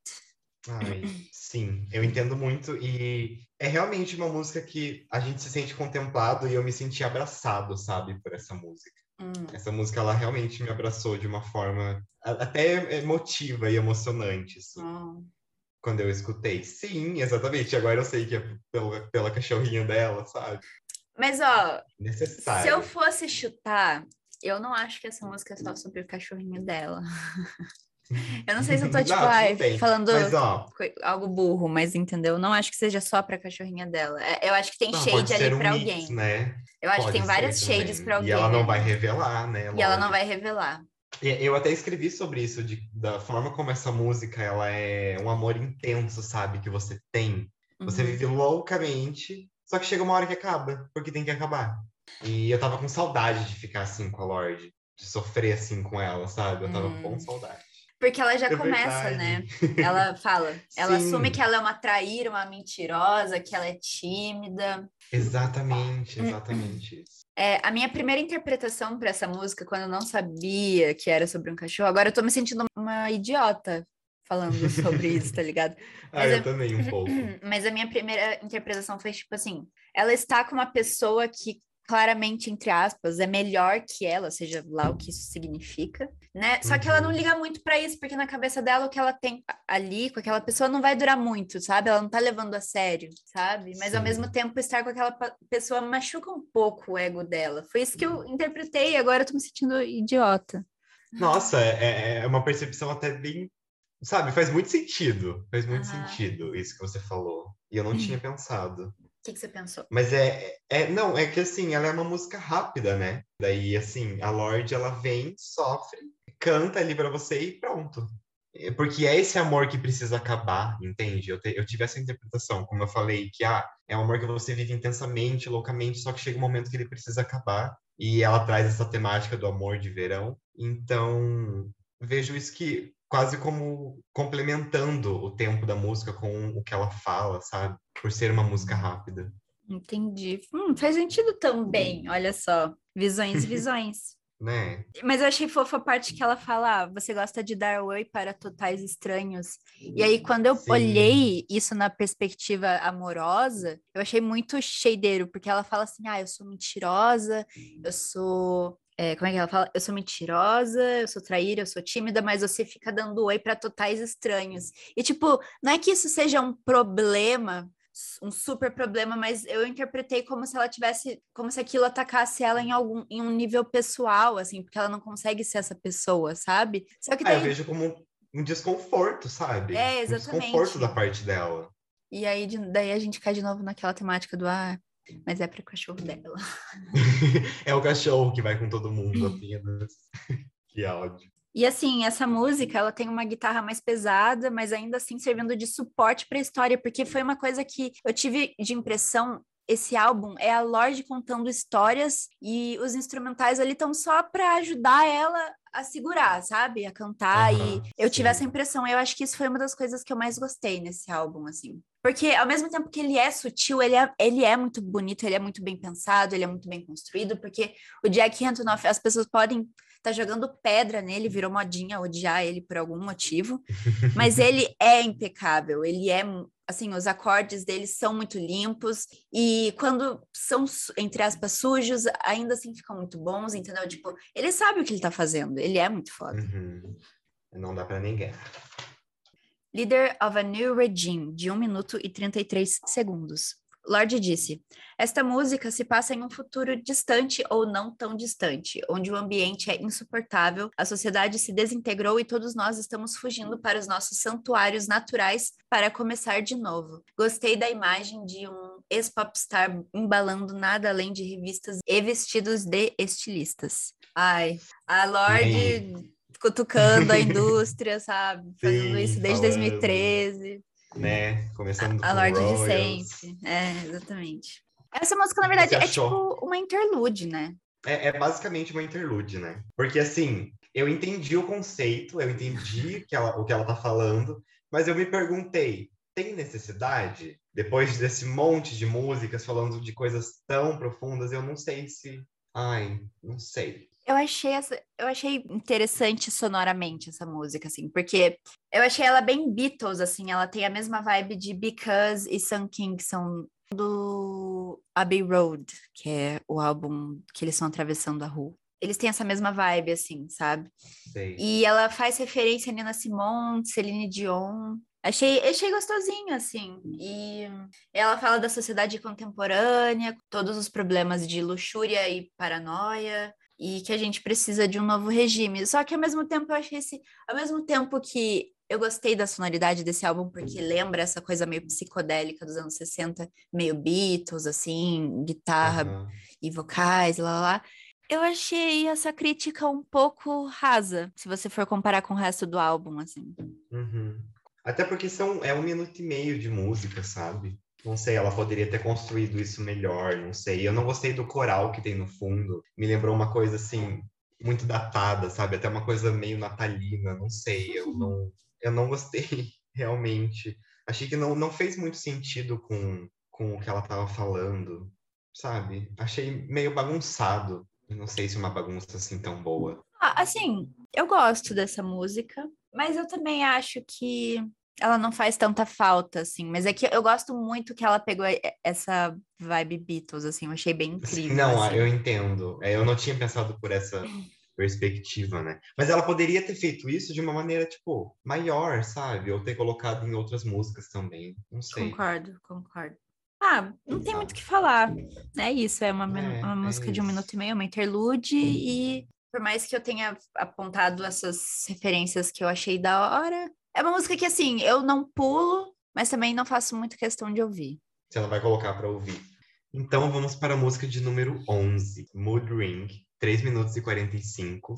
Ai, [CLEARS THROAT] sim, eu entendo muito e é realmente uma música que a gente se sente contemplado e eu me senti abraçado, sabe, por essa música. Hum. Essa música ela realmente me abraçou de uma forma até emotiva e emocionante, assim. Hum. Quando eu escutei. Sim, exatamente. Agora eu sei que é pela, pela cachorrinha dela, sabe? Mas, ó, Necessário. se eu fosse chutar, eu não acho que essa música é só sobre o cachorrinho dela. [LAUGHS] Eu não sei se eu tô, [LAUGHS] tipo, não, ai, falando mas, ó, algo burro, mas entendeu? Não acho que seja só pra cachorrinha dela. É, eu acho que tem não, shade ali um pra mix, alguém. Né? Eu acho pode que tem várias shades pra alguém. E ela não vai revelar, né? E ela não vai revelar. Eu até escrevi sobre isso, de, da forma como essa música ela é um amor intenso, sabe? Que você tem. Você uhum. vive loucamente, só que chega uma hora que acaba, porque tem que acabar. E eu tava com saudade de ficar assim com a Lorde, de sofrer assim com ela, sabe? Eu tava hum. com saudade. Porque ela já é começa, né? Ela fala, ela Sim. assume que ela é uma traíra, uma mentirosa, que ela é tímida. Exatamente, hum. exatamente isso. É, a minha primeira interpretação para essa música, quando eu não sabia que era sobre um cachorro, agora eu tô me sentindo uma idiota falando sobre isso, tá ligado? [LAUGHS] ah, eu a... também um pouco. [CLEARS THROAT] Mas a minha primeira interpretação foi tipo assim: ela está com uma pessoa que claramente, entre aspas, é melhor que ela, seja lá o que isso significa, né? Só que ela não uhum. liga muito para isso, porque na cabeça dela o que ela tem ali com aquela pessoa não vai durar muito, sabe? Ela não tá levando a sério, sabe? Mas Sim. ao mesmo tempo estar com aquela pessoa machuca um pouco o ego dela. Foi isso que eu uhum. interpretei e agora eu tô me sentindo idiota. Nossa, é, é uma percepção até bem sabe, faz muito sentido. Faz muito sentido isso que você falou. E eu não tinha [CLEARS THROAT] pensado que, que você pensou? Mas é, é. Não, é que assim, ela é uma música rápida, né? Daí, assim, a Lorde, ela vem, sofre, canta ali para você e pronto. É, porque é esse amor que precisa acabar, entende? Eu, te, eu tive essa interpretação, como eu falei, que ah, é um amor que você vive intensamente, loucamente, só que chega um momento que ele precisa acabar. E ela traz essa temática do amor de verão. Então, vejo isso que quase como complementando o tempo da música com o que ela fala, sabe? Por ser uma música rápida. Entendi. Hum, faz sentido também, olha só. Visões e [LAUGHS] visões. né? Mas eu achei fofa a parte que ela fala: ah, você gosta de dar oi para totais estranhos. E aí, quando eu Sim. olhei isso na perspectiva amorosa, eu achei muito cheideiro, porque ela fala assim: ah, eu sou mentirosa, eu sou é, como é que ela fala? Eu sou mentirosa, eu sou traíra, eu sou tímida, mas você fica dando oi para totais estranhos. E, tipo, não é que isso seja um problema, um super problema, mas eu interpretei como se ela tivesse, como se aquilo atacasse ela em algum em um nível pessoal, assim, porque ela não consegue ser essa pessoa, sabe? Só que daí... ah, eu vejo como um desconforto, sabe? É, exatamente. Um desconforto da parte dela. E aí daí a gente cai de novo naquela temática do ah, mas é para o cachorro dela. [LAUGHS] é o cachorro que vai com todo mundo apenas. [LAUGHS] que áudio. E assim, essa música, ela tem uma guitarra mais pesada, mas ainda assim servindo de suporte para a história, porque foi uma coisa que eu tive de impressão esse álbum é a Lorde contando histórias e os instrumentais ali estão só para ajudar ela a segurar, sabe? A cantar. Uhum, e eu sim. tive essa impressão. Eu acho que isso foi uma das coisas que eu mais gostei nesse álbum, assim. Porque ao mesmo tempo que ele é sutil, ele é, ele é muito bonito, ele é muito bem pensado, ele é muito bem construído, porque o Jack Antonoff, as pessoas podem estar tá jogando pedra nele, virou modinha odiar ele por algum motivo, mas [LAUGHS] ele é impecável, ele é assim, os acordes deles são muito limpos e quando são, entre aspas, sujos, ainda assim ficam muito bons, entendeu? Tipo, ele sabe o que ele tá fazendo, ele é muito foda. Uhum. Não dá para ninguém. Leader of a New Regime, de 1 minuto e 33 segundos. Lorde disse: Esta música se passa em um futuro distante ou não tão distante, onde o ambiente é insuportável, a sociedade se desintegrou e todos nós estamos fugindo para os nossos santuários naturais para começar de novo. Gostei da imagem de um ex-popstar embalando nada além de revistas e vestidos de estilistas. Ai, a Lorde cutucando a [LAUGHS] indústria, sabe? Fazendo Sim, isso desde falando. 2013 né? Começando a, a Lorde de sempre. É, exatamente. Essa música, na verdade, é tipo uma interlude, né? É, é, basicamente uma interlude, né? Porque assim, eu entendi o conceito, eu entendi [LAUGHS] que ela, o que ela tá falando, mas eu me perguntei, tem necessidade? Depois desse monte de músicas falando de coisas tão profundas, eu não sei se. Ai, não sei. Eu achei essa, eu achei interessante sonoramente essa música, assim, porque eu achei ela bem Beatles, assim, ela tem a mesma vibe de Because e Sun King, que são do Abbey Road, que é o álbum que eles estão atravessando a rua. Eles têm essa mesma vibe, assim, sabe? Sei. E ela faz referência a Nina Simone, Celine Dion. Achei, achei gostosinho, assim. E ela fala da sociedade contemporânea, todos os problemas de luxúria e paranoia e que a gente precisa de um novo regime. Só que ao mesmo tempo eu achei esse, ao mesmo tempo que eu gostei da sonoridade desse álbum porque lembra essa coisa meio psicodélica dos anos 60, meio Beatles assim, guitarra uhum. e vocais, lá, lá lá. Eu achei essa crítica um pouco rasa, se você for comparar com o resto do álbum, assim. Uhum. Até porque são, é um minuto e meio de música, sabe? Não sei, ela poderia ter construído isso melhor, não sei. Eu não gostei do coral que tem no fundo. Me lembrou uma coisa assim, muito datada, sabe? Até uma coisa meio natalina, não sei. Eu não, eu não gostei, [LAUGHS] realmente. Achei que não, não fez muito sentido com, com o que ela estava falando, sabe? Achei meio bagunçado. não sei se é uma bagunça assim tão boa. Ah, assim, eu gosto dessa música, mas eu também acho que ela não faz tanta falta, assim, mas é que eu gosto muito que ela pegou essa vibe Beatles, assim, eu achei bem incrível. Não, assim. eu entendo. É, eu não tinha pensado por essa perspectiva, né? Mas ela poderia ter feito isso de uma maneira, tipo, maior, sabe? Ou ter colocado em outras músicas também. Não sei. Concordo, concordo. Ah, não tem muito o que falar. É isso, é uma, é, uma é música de um minuto e meio, uma interlude, e por mais que eu tenha apontado essas referências que eu achei da hora, é uma música que, assim, eu não pulo, mas também não faço muito questão de ouvir. Você não vai colocar para ouvir. Então vamos para a música de número 11, Mood Ring, 3 minutos e 45.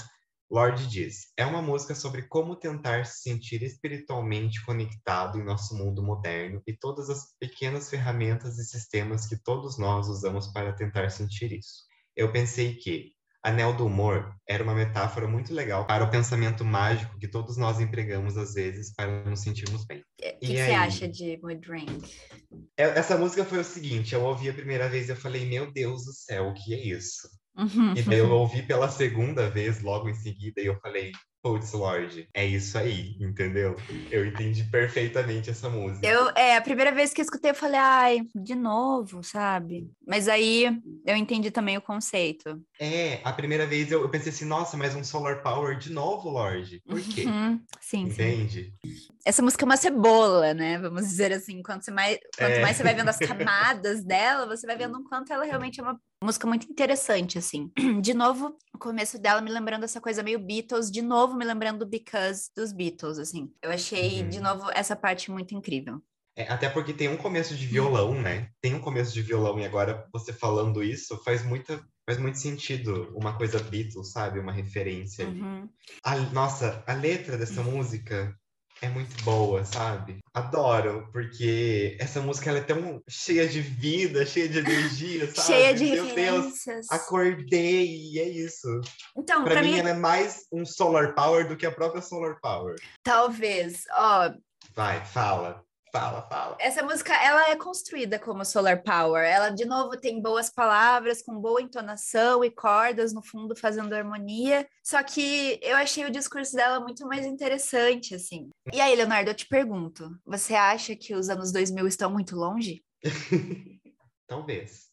Lorde diz: é uma música sobre como tentar se sentir espiritualmente conectado em nosso mundo moderno e todas as pequenas ferramentas e sistemas que todos nós usamos para tentar sentir isso. Eu pensei que Anel do Humor era uma metáfora muito legal para o pensamento mágico que todos nós empregamos às vezes para nos sentirmos bem. O que, você acha de Mood Ring? É, essa música foi o seguinte, eu ouvi a primeira vez e eu falei, meu Deus do céu, o que é isso? Uhum. E daí eu ouvi pela segunda vez logo em seguida e eu falei, Putz, Lorde, é isso aí, entendeu? Eu entendi perfeitamente essa música. Eu, é, a primeira vez que eu escutei, eu falei, ai, de novo, sabe? Mas aí eu entendi também o conceito. É, a primeira vez eu, eu pensei assim, nossa, mas um Solar Power de novo, Lorde? Por quê? Uhum, sim, Entende? sim. Essa música é uma cebola, né? Vamos dizer assim, quanto, mais, quanto É. mais você vai vendo as [LAUGHS] camadas dela, você vai vendo o quanto ela realmente é uma música muito interessante, assim. [CLEARS THROAT] De novo, o começo dela me lembrando essa coisa meio Beatles, de novo me lembrando do Because dos Beatles, assim. Eu achei, Uhum. de novo, essa parte muito incrível. É, até porque tem um começo de violão, né? Tem um começo de violão, e agora você falando isso faz, muita, faz muito sentido uma coisa Beatles, sabe? Uma referência ali. Uhum. A- nossa, a letra dessa música é muito boa, sabe? Adoro, porque essa música ela é tão cheia de vida, cheia de energia, [LAUGHS] sabe? Cheia de Meu Deus, referências. acordei, e é isso. Então, Pra pra mim, mim, ela é mais um Solar Power do que a própria Solar Power. talvez, ó, Vai, fala, fala, fala. Essa música, ela é construída como Solar Power. Ela, de novo, tem boas palavras, com boa entonação e cordas no fundo fazendo harmonia. Só que eu achei o discurso dela muito mais interessante, assim. E aí, Leonardo, eu te pergunto, você acha que os anos 2000 estão muito longe? [LAUGHS] Talvez.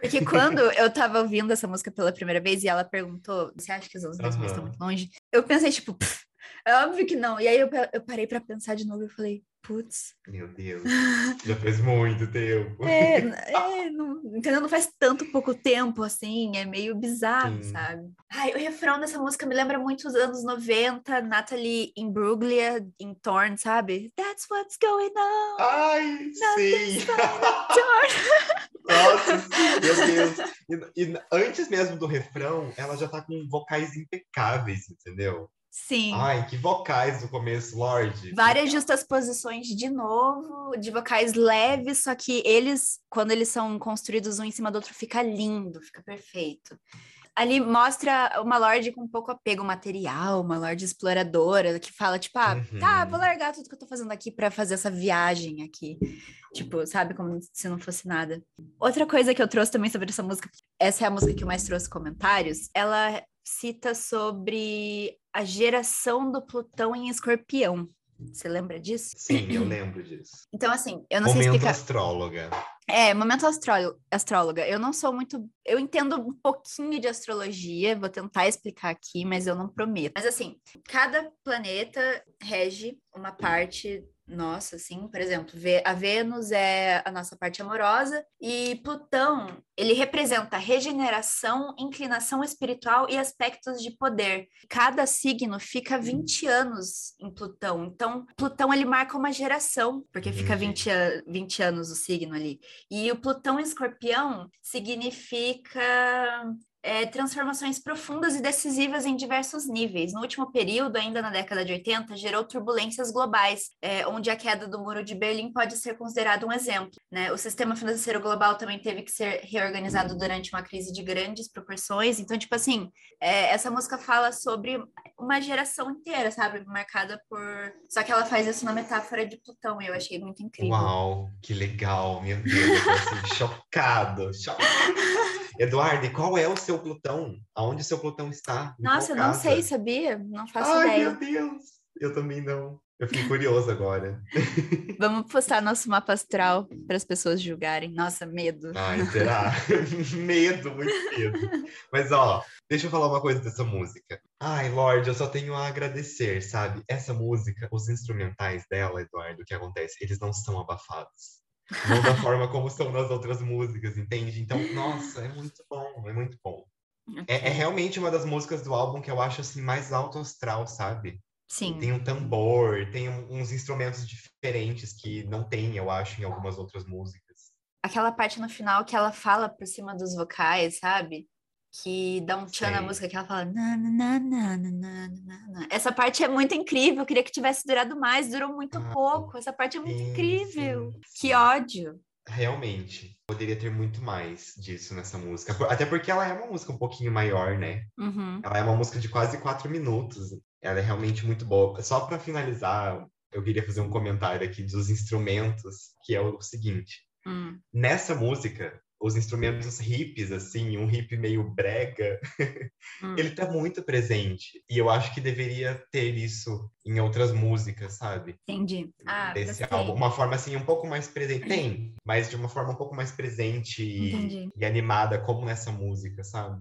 Porque quando eu tava ouvindo essa música pela primeira vez e ela perguntou, você acha que os anos 2000 estão muito longe? Eu pensei, tipo, "Pff, é óbvio que não. E aí eu, eu parei pra pensar de novo e falei, putz, Meu Deus, [LAUGHS] já faz muito tempo. É, [LAUGHS] é, não, entendeu? Não faz tanto pouco tempo assim, é meio bizarro, Sim. sabe? Ai, o refrão dessa música me lembra muito os anos 90, Natalie Imbruglia em Torn, sabe? That's what's going on. Ai, sim! [LAUGHS] Nossa, meu Deus. E, e antes mesmo do refrão, ela já tá com vocais impecáveis, entendeu? Sim. Ai, que vocais do começo, Lorde. Várias justaposições de novo, de vocais leves, só que eles, quando eles são construídos um em cima do outro, fica lindo, fica perfeito. Ali mostra uma Lorde com um pouco apego material, uma Lorde exploradora, que fala, tipo, ah, tá, Uhum. vou largar tudo que eu tô fazendo aqui pra fazer essa viagem aqui. Tipo, sabe, como se não fosse nada. Outra coisa que eu trouxe também sobre essa música, essa é a música que eu mais trouxe comentários, ela cita sobre a geração do Plutão em Escorpião. Você lembra disso? Sim, eu lembro disso. [CLEARS THROAT] Então, assim, eu não sei Momento explicar. astróloga. É, momento astró- astróloga. Eu não sou muito. Eu entendo um pouquinho de astrologia, vou tentar explicar aqui, mas eu não prometo. Mas assim, cada planeta rege uma parte nossa, assim. Por exemplo, a Vênus é a nossa parte amorosa e Plutão, ele representa regeneração, inclinação espiritual e aspectos de poder. Cada signo fica 20 anos em Plutão. Então, Plutão ele marca uma geração, porque fica Entendi. 20, a- 20 anos o signo ali. E o Plutão em escorpião significa é, transformações profundas e decisivas em diversos níveis. No último período, ainda na década de 80, gerou turbulências globais, é, onde a queda do Muro de Berlim pode ser considerado um exemplo. né? O sistema financeiro global também teve que ser reorganizado durante uma crise de grandes proporções. Então, tipo assim, é, essa música fala sobre uma geração inteira, sabe? Marcada por. Só que ela faz isso na metáfora de Plutão, e eu achei muito incrível. Uau, que legal, meu Deus, eu tô assim, [LAUGHS] chocado, chocado. Eduardo, e qual é o seu Plutão? Aonde o seu Plutão está? Em Nossa, eu não casa? sei, sabia? Não faço Ai, ideia. meu Deus, eu também não. Eu fiquei curioso agora. [LAUGHS] Vamos postar nosso mapa astral para as pessoas julgarem. Nossa, medo. Ai, será? [LAUGHS] medo, muito medo. Mas, ó, deixa eu falar uma coisa dessa música. Ai, Lorde, eu só tenho a agradecer, sabe? Essa música, os instrumentais dela, Eduardo, o que acontece? Eles não são abafados. Não da forma como são nas outras músicas, entende? Então, nossa, é muito bom, é muito bom. É, é realmente uma das músicas do álbum que eu acho, assim, mais alto astral, sabe? Sim. Tem um tambor, tem um- uns instrumentos diferentes que não tem, eu acho, em algumas outras músicas. Aquela parte no final que ela fala por cima dos vocais, sabe? Que dá um tchan na música que ela fala. "Na, na, na, na, na, na, na, na". Essa parte é muito incrível. Eu queria que tivesse durado mais, durou muito Ah, pouco. Essa parte é muito Sim, incrível. sim, Que ódio. Realmente, poderia ter muito mais disso nessa música. Até porque ela é uma música um pouquinho maior, né? Uhum. Ela é uma música de quase quatro minutos. Ela é realmente muito boa. Só para finalizar, eu queria fazer um comentário aqui dos instrumentos, que é o seguinte. Hum. Nessa música, os instrumentos hips, assim, um hip meio brega, hum. ele tá muito presente. E eu acho que deveria ter isso em outras músicas, sabe? Entendi. Ah, Desse álbum. Uma forma, assim, um pouco mais presente. Tem, mas de uma forma um pouco mais presente e, e animada, como nessa música, sabe?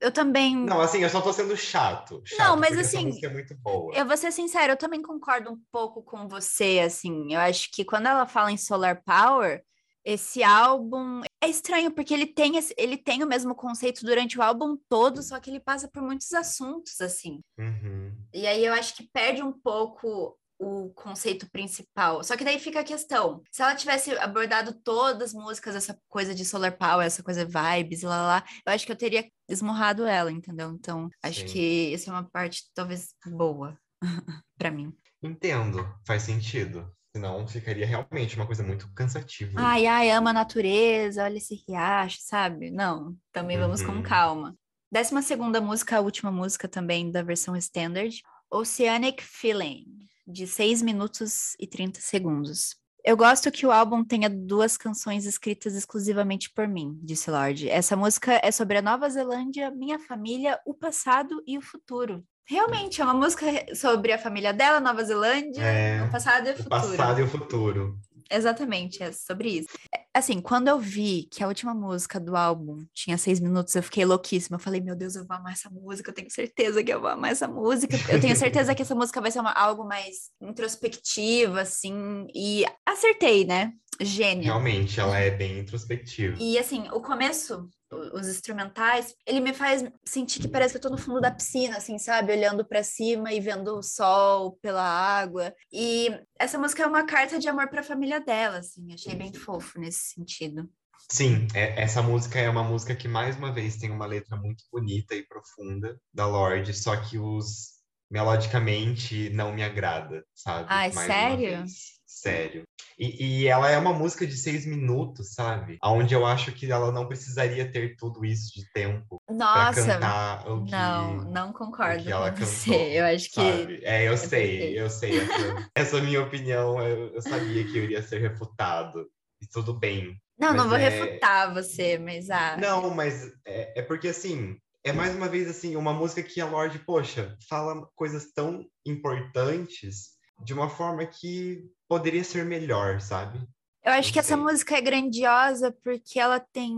eu também. Não, assim, eu só tô sendo chato. chato não, mas assim. É muito boa. Eu vou ser sincera, eu também concordo um pouco com você, assim. Eu acho que quando ela fala em Solar Power, esse álbum é estranho porque ele tem esse, ele tem o mesmo conceito durante o álbum todo, só que ele passa por muitos assuntos assim. Uhum. E aí eu acho que perde um pouco o conceito principal. Só que daí fica a questão: se ela tivesse abordado todas as músicas, essa coisa de solar power, essa coisa vibes, lá lá, eu acho que eu teria esmurrado ela, entendeu? Então, acho Sim. que essa é uma parte talvez boa [LAUGHS] para mim. Entendo, faz sentido. Senão ficaria realmente uma coisa muito cansativa. Ai, ai, ama a natureza, olha esse riacho, sabe? Não, também vamos com uhum. calma. Décima segunda música, a última música também da versão standard, Oceanic Feeling, de 6 minutos e 30 segundos. Eu gosto que o álbum tenha duas canções escritas exclusivamente por mim, disse Lorde. Essa música é sobre a Nova Zelândia, minha família, o passado e o futuro. Realmente, é uma música sobre a família dela, Nova Zelândia, é, o passado e o, o futuro. passado e o futuro. Exatamente, é sobre isso. É, assim, quando eu vi que a última música do álbum tinha seis minutos, eu fiquei louquíssima. Eu falei, meu Deus, eu vou amar essa música, eu tenho certeza que eu vou amar essa música. Eu tenho certeza que essa música vai ser uma, algo mais introspectiva, assim, e acertei, né? Gênio. Realmente, ela é bem introspectiva. E assim, o começo os instrumentais, ele me faz sentir que parece que eu tô no fundo da piscina, assim, sabe? Olhando para cima e vendo o sol pela água. E essa música é uma carta de amor para a família dela, assim. Achei bem fofo nesse sentido. Sim, é, essa música é uma música que, mais uma vez, tem uma letra muito bonita e profunda da Lorde, só que os melodicamente não me agrada, sabe? Ai, mais sério? Sério. E, e, ela é uma música de seis minutos, sabe? Onde eu acho que ela não precisaria ter tudo isso de tempo. Nossa, cantar o que, não, não concordo com ela você. Cantou, eu acho que. Sabe? É, eu é sei, perfeito. eu sei. Essa, essa minha opinião, eu, eu, sabia que eu iria ser refutado. E tudo bem. Não, não vou é... refutar você, mas. Ah... Não, mas é, é porque assim, é mais uma vez assim, uma música que a Lorde, poxa, fala coisas tão importantes de uma forma que poderia ser melhor, sabe? Eu acho que essa música é grandiosa porque ela tem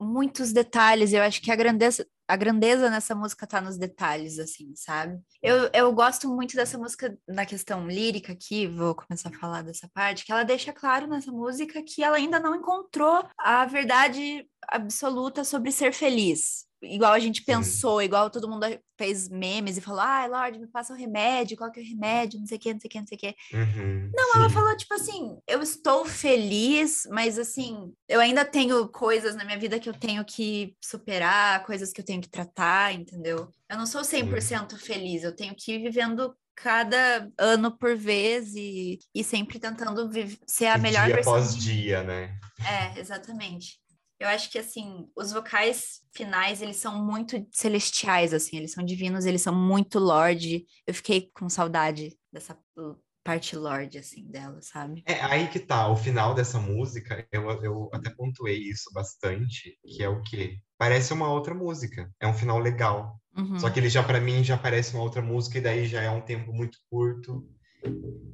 muitos detalhes. Eu acho que a grandeza, a grandeza nessa música tá nos detalhes, assim, sabe? Eu, eu gosto muito dessa música na questão lírica aqui, vou começar a falar dessa parte, que ela deixa claro nessa música que ela ainda não encontrou a verdade absoluta sobre ser feliz igual a gente pensou, Sim. igual todo mundo fez memes e falou, ai, Lorde, me passa o um remédio, qual que é o remédio, não sei o que, não sei o que, não sei o que. Uhum. Não, Sim. ela falou, tipo assim, eu estou feliz, mas assim, eu ainda tenho coisas na minha vida que eu tenho que superar, coisas que eu tenho que tratar, entendeu? Eu não sou 100% uhum. feliz, eu tenho que ir vivendo cada ano por vez e, e sempre tentando ser a melhor dia versão. Dia após dia, né? É, exatamente. Eu acho que, assim, os vocais finais, eles são muito celestiais, assim, eles são divinos, eles são muito Lorde. Eu fiquei com saudade dessa parte Lorde, assim, dela, sabe? É, aí que tá, o final dessa música, eu, eu até pontuei isso bastante, que é o quê? Parece uma outra música, é um final legal. Uhum. Só que ele já, para mim, já parece uma outra música, e daí já é um tempo muito curto.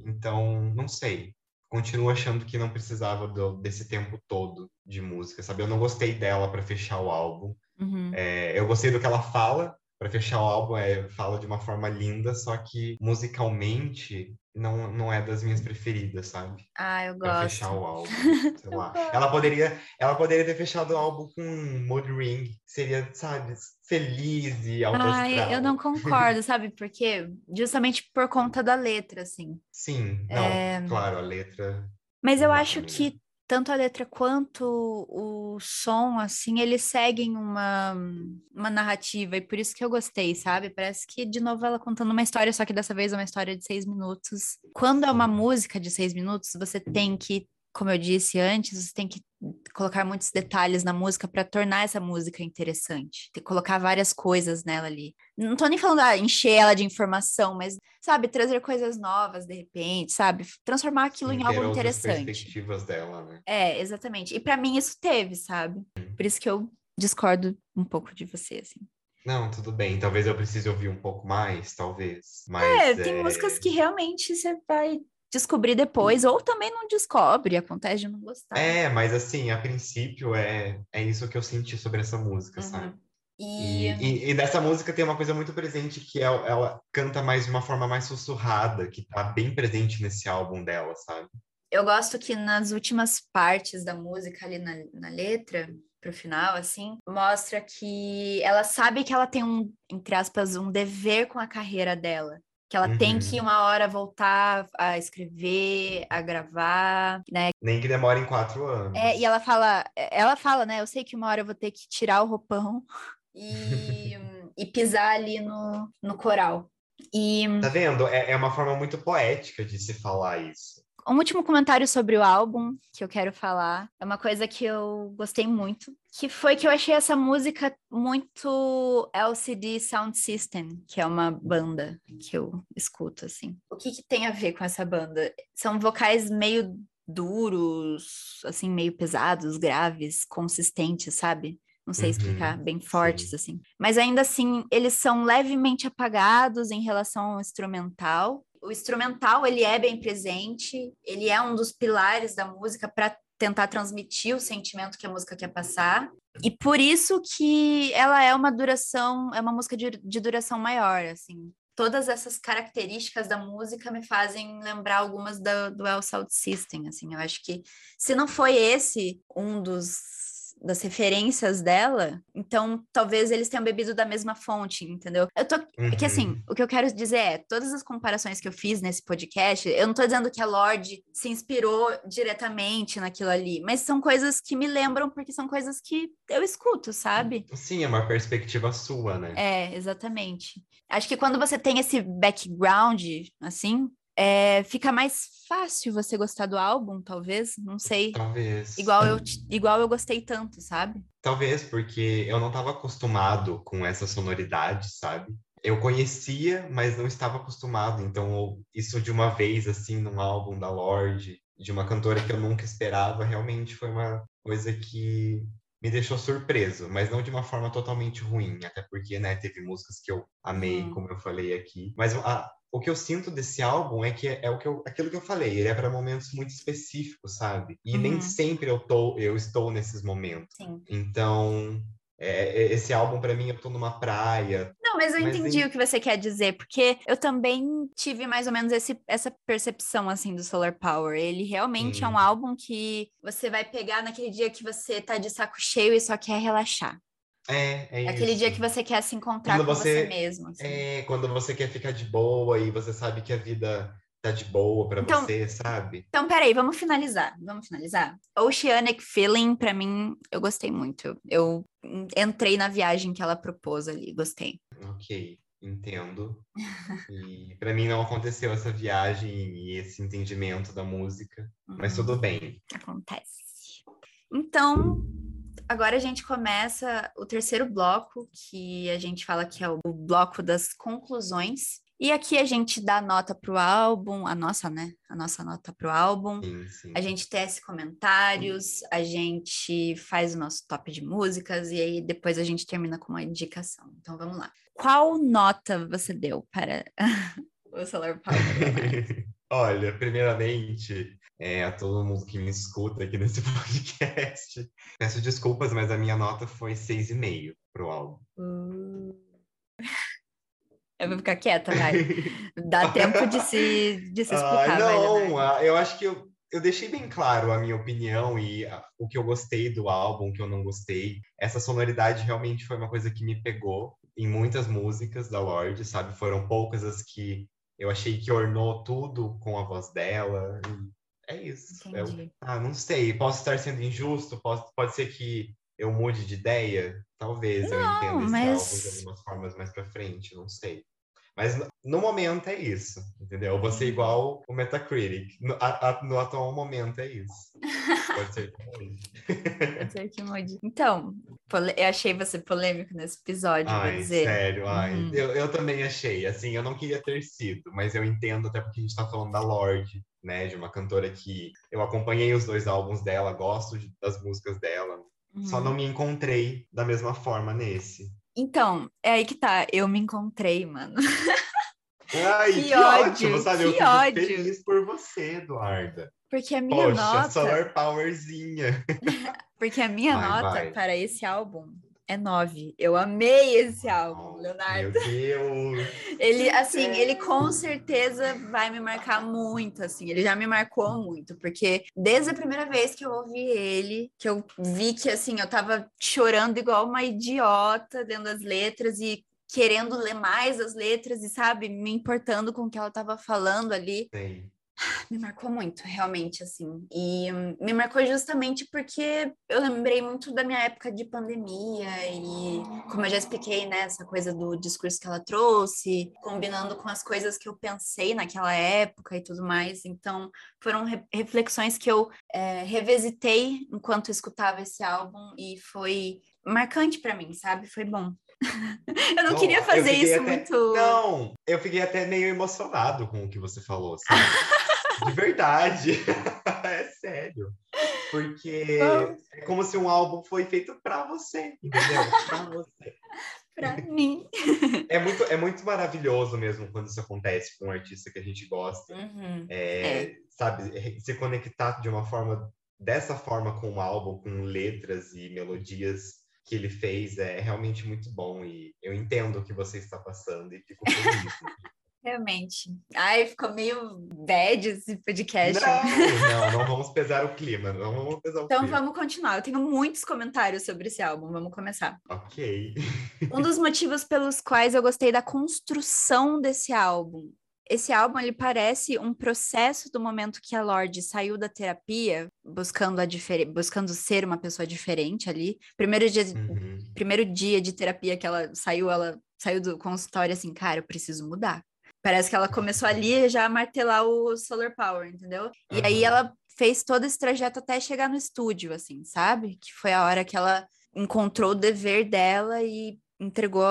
Então, não sei continuo achando que não precisava do, desse tempo todo de música, sabe? Eu não gostei dela para fechar o álbum. Uhum. É, eu gostei do que ela fala para fechar o álbum, é, fala de uma forma linda, só que musicalmente não, não é das minhas preferidas, sabe? Ah, eu gosto. Pra fechar o álbum, [LAUGHS] sei lá. Ela poderia, ela poderia ter fechado o álbum com Mood Ring, seria, sabe, feliz e Ai, eu não concordo, [LAUGHS] sabe por quê? Justamente por conta da letra, assim. Sim, não, é... claro, a letra... Mas eu acho que tanto a letra quanto o som, assim, eles seguem uma, uma narrativa, e por isso que eu gostei, sabe? Parece que, de novo, ela contando uma história, só que dessa vez é uma história de seis minutos. Quando é uma música de seis minutos, você tem que como eu disse antes, você tem que colocar muitos detalhes na música para tornar essa música interessante. Tem que colocar várias coisas nela ali. Não tô nem falando ah, encher ela de informação, mas sabe, trazer coisas novas de repente, sabe? Transformar aquilo Sim, em algo interessante. perspectivas dela, né? É, exatamente. E para mim isso teve, sabe? Por isso que eu discordo um pouco de você, assim. Não, tudo bem. Talvez eu precise ouvir um pouco mais, talvez. Mas, é, tem é... músicas que realmente você vai descobrir depois, ou também não descobre, acontece de não gostar. É, mas assim, a princípio é, é isso que eu senti sobre essa música, uhum. sabe? E... E, e, nessa música tem uma coisa muito presente que é, ela canta mais de uma forma mais sussurrada, que tá bem presente nesse álbum dela, sabe? Eu gosto que nas últimas partes da música ali na, na letra, pro final, assim, mostra que ela sabe que ela tem um, entre aspas, um dever com a carreira dela. Que ela uhum. tem que uhum. uma hora voltar a escrever, a gravar, né? Nem que demore em quatro anos. É, e ela fala, ela fala, né? Eu sei que uma hora eu vou ter que tirar o roupão [LAUGHS] e, e pisar ali no, no coral. E... Tá vendo? É, é uma forma muito poética de se falar isso. Um último comentário sobre o álbum que eu quero falar é uma coisa que eu gostei muito, que foi que eu achei essa música muito LCD Sound System, que é uma banda que eu escuto assim. O que, que tem a ver com essa banda? São vocais meio duros, assim, meio pesados, graves, consistentes, sabe? Não sei uhum, explicar, bem fortes, sim. assim. Mas ainda assim, eles são levemente apagados em relação ao instrumental o instrumental ele é bem presente, ele é um dos pilares da música para tentar transmitir o sentimento que a música quer passar. E por isso que ela é uma duração, é uma música de, de duração maior, assim. Todas essas características da música me fazem lembrar algumas do, do El Sound System, assim. Eu acho que se não foi esse um dos das referências dela, então talvez eles tenham bebido da mesma fonte, entendeu? Eu tô. Uhum. É que assim, uhum. o que eu quero dizer é, todas as comparações que eu fiz nesse podcast, eu não tô dizendo que a Lorde se inspirou diretamente naquilo ali, mas são coisas que me lembram porque são coisas que eu escuto, sabe? Sim, é uma perspectiva sua, né? É, exatamente. Acho que quando você tem esse background, assim, é, fica mais fácil você gostar do álbum, talvez, não sei. Talvez. Igual eu, igual eu gostei tanto, sabe? Talvez, porque eu não estava acostumado com essa sonoridade, sabe? Eu conhecia, mas não estava acostumado. Então, isso de uma vez, assim, num álbum da Lorde, de uma cantora que eu nunca esperava, realmente foi uma coisa que me deixou surpreso, mas não de uma forma totalmente ruim, até porque, né, teve músicas que eu amei, hum. como eu falei aqui. Mas a, o que eu sinto desse álbum é que é, o que eu, aquilo que eu falei, ele é para momentos muito específicos, sabe? E uhum. nem sempre eu tô, eu estou nesses momentos. Sim. Então, é, é esse álbum para mim eu tô numa praia. Não, mas eu mas entendi o que você quer dizer, porque eu também tive mais ou menos esse, essa percepção assim do Solar Power. Ele realmente hum. é um álbum que você vai pegar naquele dia que você tá de saco cheio e só quer relaxar. É, é Aquele isso. dia que você quer se encontrar quando com você, você mesmo. Assim. É, quando você quer ficar de boa e você sabe que a vida tá de boa para então, você, sabe? Então, peraí, vamos finalizar. Vamos finalizar? Oceanic Feeling, para mim, eu gostei muito. Eu entrei na viagem que ela propôs ali, gostei. Ok, entendo. E para mim não aconteceu essa viagem e esse entendimento da música, uhum. mas tudo bem. Acontece. Então, agora a gente começa o terceiro bloco, que a gente fala que é o bloco das conclusões. E aqui a gente dá nota pro álbum, a nossa, né? A nossa nota pro álbum. Sim, sim. A gente tece comentários, a gente faz o nosso top de músicas e aí depois a gente termina com uma indicação. Então vamos lá. Qual nota você deu para [LAUGHS] o Solar Power? [LAUGHS] Olha, primeiramente, é, a todo mundo que me escuta aqui nesse [LAUGHS] podcast. Peço desculpas, mas a minha nota foi 6,5 pro álbum. Uh... Eu vou ficar quieta, vai. [LAUGHS] Dá tempo de se, de se explicar. Ah, não, ah, eu acho que eu, eu deixei bem claro a minha opinião e a, o que eu gostei do álbum, o que eu não gostei. Essa sonoridade realmente foi uma coisa que me pegou em muitas músicas da Lorde, sabe? Foram poucas as que eu achei que ornou tudo com a voz dela. É isso. Eu, ah, não sei. Posso estar sendo injusto? Posso, pode ser que eu mude de ideia? Talvez não, eu entenda mas... álbum de algumas formas mais pra frente, não sei. Mas no momento é isso, entendeu? Eu vou ser igual o Metacritic. No, a, a, no atual momento é isso. Pode ser que mude. Pode ser que mude. Então, eu achei você polêmico nesse episódio, ai, vou dizer. Sério, ai. Uhum. Eu, eu também achei. Assim, eu não queria ter sido, mas eu entendo até porque a gente tá falando da Lorde, né? De uma cantora que eu acompanhei os dois álbuns dela, gosto de, das músicas dela. Uhum. Só não me encontrei da mesma forma nesse. Então, é aí que tá. Eu me encontrei, mano. Ai, que, que ódio, ótimo, sabe? Que eu fico ódio. feliz por você, Eduarda. Porque a minha Poxa, nota. Solar Powerzinha. [LAUGHS] Porque a minha vai, nota vai. para esse álbum é nove. Eu amei esse álbum, Leonardo. Meu Deus! [LAUGHS] ele, assim, ele com certeza vai me marcar muito, assim. Ele já me marcou muito, porque desde a primeira vez que eu ouvi ele, que eu vi que, assim, eu tava chorando igual uma idiota lendo as letras e querendo ler mais as letras e, sabe, me importando com o que ela tava falando ali. Sim. Me marcou muito, realmente, assim. E me marcou justamente porque eu lembrei muito da minha época de pandemia e, como eu já expliquei, né, essa coisa do discurso que ela trouxe, combinando com as coisas que eu pensei naquela época e tudo mais. Então, foram re reflexões que eu é, revisitei enquanto escutava esse álbum e foi marcante para mim, sabe? Foi bom. [LAUGHS] eu não, não queria fazer isso até... muito. Não, eu fiquei até meio emocionado com o que você falou. Sabe? [LAUGHS] De verdade. [LAUGHS] é sério. Porque é como se um álbum foi feito para você, entendeu? Para você. para mim. É muito, é muito maravilhoso mesmo quando isso acontece com um artista que a gente gosta. Uhum. É, é. Sabe, se conectar de uma forma, dessa forma com o álbum, com letras e melodias que ele fez é realmente muito bom. E eu entendo o que você está passando e fico feliz. Realmente. Ai, ficou meio bad esse podcast. Não, não, não vamos pesar o clima. Não vamos pesar o então clima. vamos continuar. Eu tenho muitos comentários sobre esse álbum. Vamos começar. Ok. um dos motivos pelos quais eu gostei da construção desse álbum. Esse álbum ele parece um processo do momento que a Lorde saiu da terapia, buscando a buscando ser uma pessoa diferente ali. Primeiro dia, uhum. primeiro dia de terapia que ela saiu, ela saiu do consultório assim, cara, eu preciso mudar Parece que ela começou ali já a martelar o Solar Power, entendeu? E aí ela fez todo esse trajeto até chegar no estúdio, assim, sabe? Que foi a hora que ela encontrou o dever dela e entregou,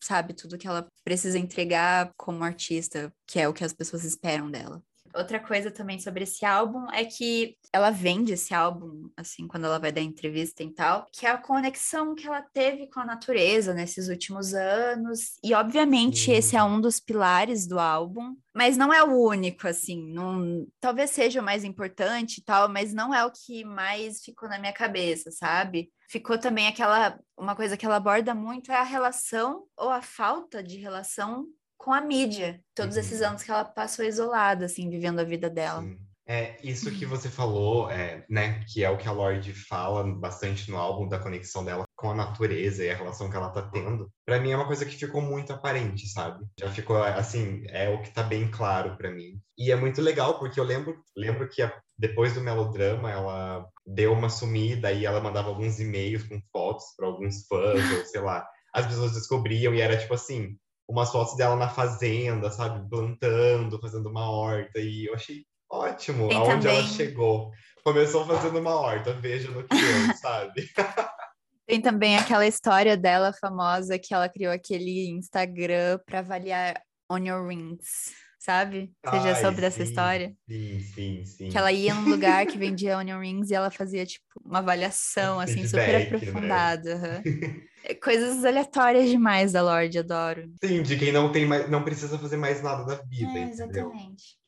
sabe, tudo que ela precisa entregar como artista, que é o que as pessoas esperam dela. Outra coisa também sobre esse álbum é que ela vende esse álbum, assim, quando ela vai dar entrevista e tal, que é a conexão que ela teve com a natureza nesses últimos anos. E, obviamente, hum. esse é um dos pilares do álbum, mas não é o único, assim. Não... Talvez seja o mais importante e tal, mas não é o que mais ficou na minha cabeça, sabe? Ficou também aquela. Uma coisa que ela aborda muito é a relação ou a falta de relação com a mídia, todos uhum. esses anos que ela passou isolada, assim, vivendo a vida dela. Sim. É, isso que você falou, é, né, que é o que a Lorde fala bastante no álbum, da conexão dela com a natureza e a relação que ela tá tendo, para mim é uma coisa que ficou muito aparente, sabe? Já ficou, assim, é o que tá bem claro para mim. E é muito legal, porque eu lembro, lembro que a, depois do melodrama, ela deu uma sumida e ela mandava alguns e-mails com fotos para alguns fãs, ou sei lá, as pessoas descobriam e era tipo assim, umas fotos dela na fazenda, sabe? Plantando, fazendo uma horta. E eu achei ótimo Tem aonde também... ela chegou. Começou fazendo uma horta, veja no que deu, [LAUGHS] sabe? Tem também aquela história dela famosa que ela criou aquele Instagram para avaliar onion rings, sabe? Você já soube dessa história? Sim, sim, sim. Que ela ia num lugar que vendia onion rings e ela fazia, tipo, uma avaliação, [LAUGHS] assim, super né? aprofundada. Né? Uhum. [LAUGHS] Coisas aleatórias demais da Lorde, adoro. Sim, de quem não tem mais, não precisa fazer mais nada da vida, é, Exatamente.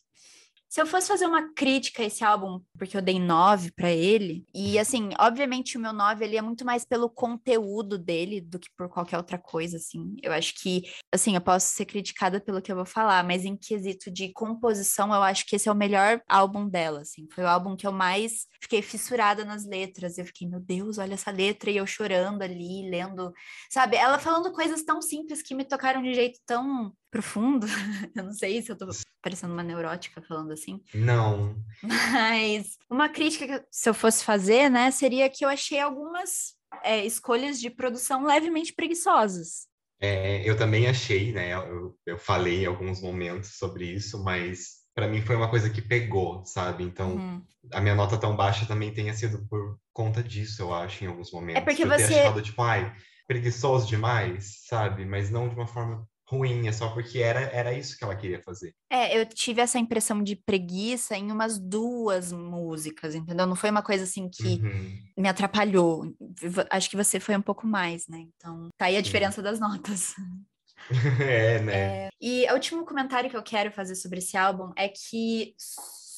Se eu fosse fazer uma crítica a esse álbum, porque eu dei nove para ele, e assim, obviamente o meu nove ele é muito mais pelo conteúdo dele do que por qualquer outra coisa, assim. Eu acho que, assim, eu posso ser criticada pelo que eu vou falar, mas em quesito de composição, eu acho que esse é o melhor álbum dela, assim. Foi o álbum que eu mais fiquei fissurada nas letras. Eu fiquei, meu Deus, olha essa letra, e eu chorando ali, lendo, sabe? Ela falando coisas tão simples que me tocaram de jeito tão profundo. [LAUGHS] eu não sei se eu tô parecendo uma neurótica falando assim. Não. Mas uma crítica que se eu fosse fazer, né, seria que eu achei algumas é, escolhas de produção levemente preguiçosas. É, eu também achei, né? Eu, eu falei em alguns momentos sobre isso, mas para mim foi uma coisa que pegou, sabe? Então, uhum. a minha nota tão baixa também tenha sido por conta disso, eu acho, em alguns momentos. É porque eu você... ter achado, tipo, ai, preguiçoso demais, sabe? Mas não de uma forma ruim, é só porque era, era isso que ela queria fazer. É, eu tive essa impressão de preguiça em umas duas músicas, entendeu? Não foi uma coisa assim que uhum. me atrapalhou. Acho que você foi um pouco mais, né? Então, tá aí a diferença das notas. [LAUGHS] é, né? É, e o último comentário que eu quero fazer sobre esse álbum é que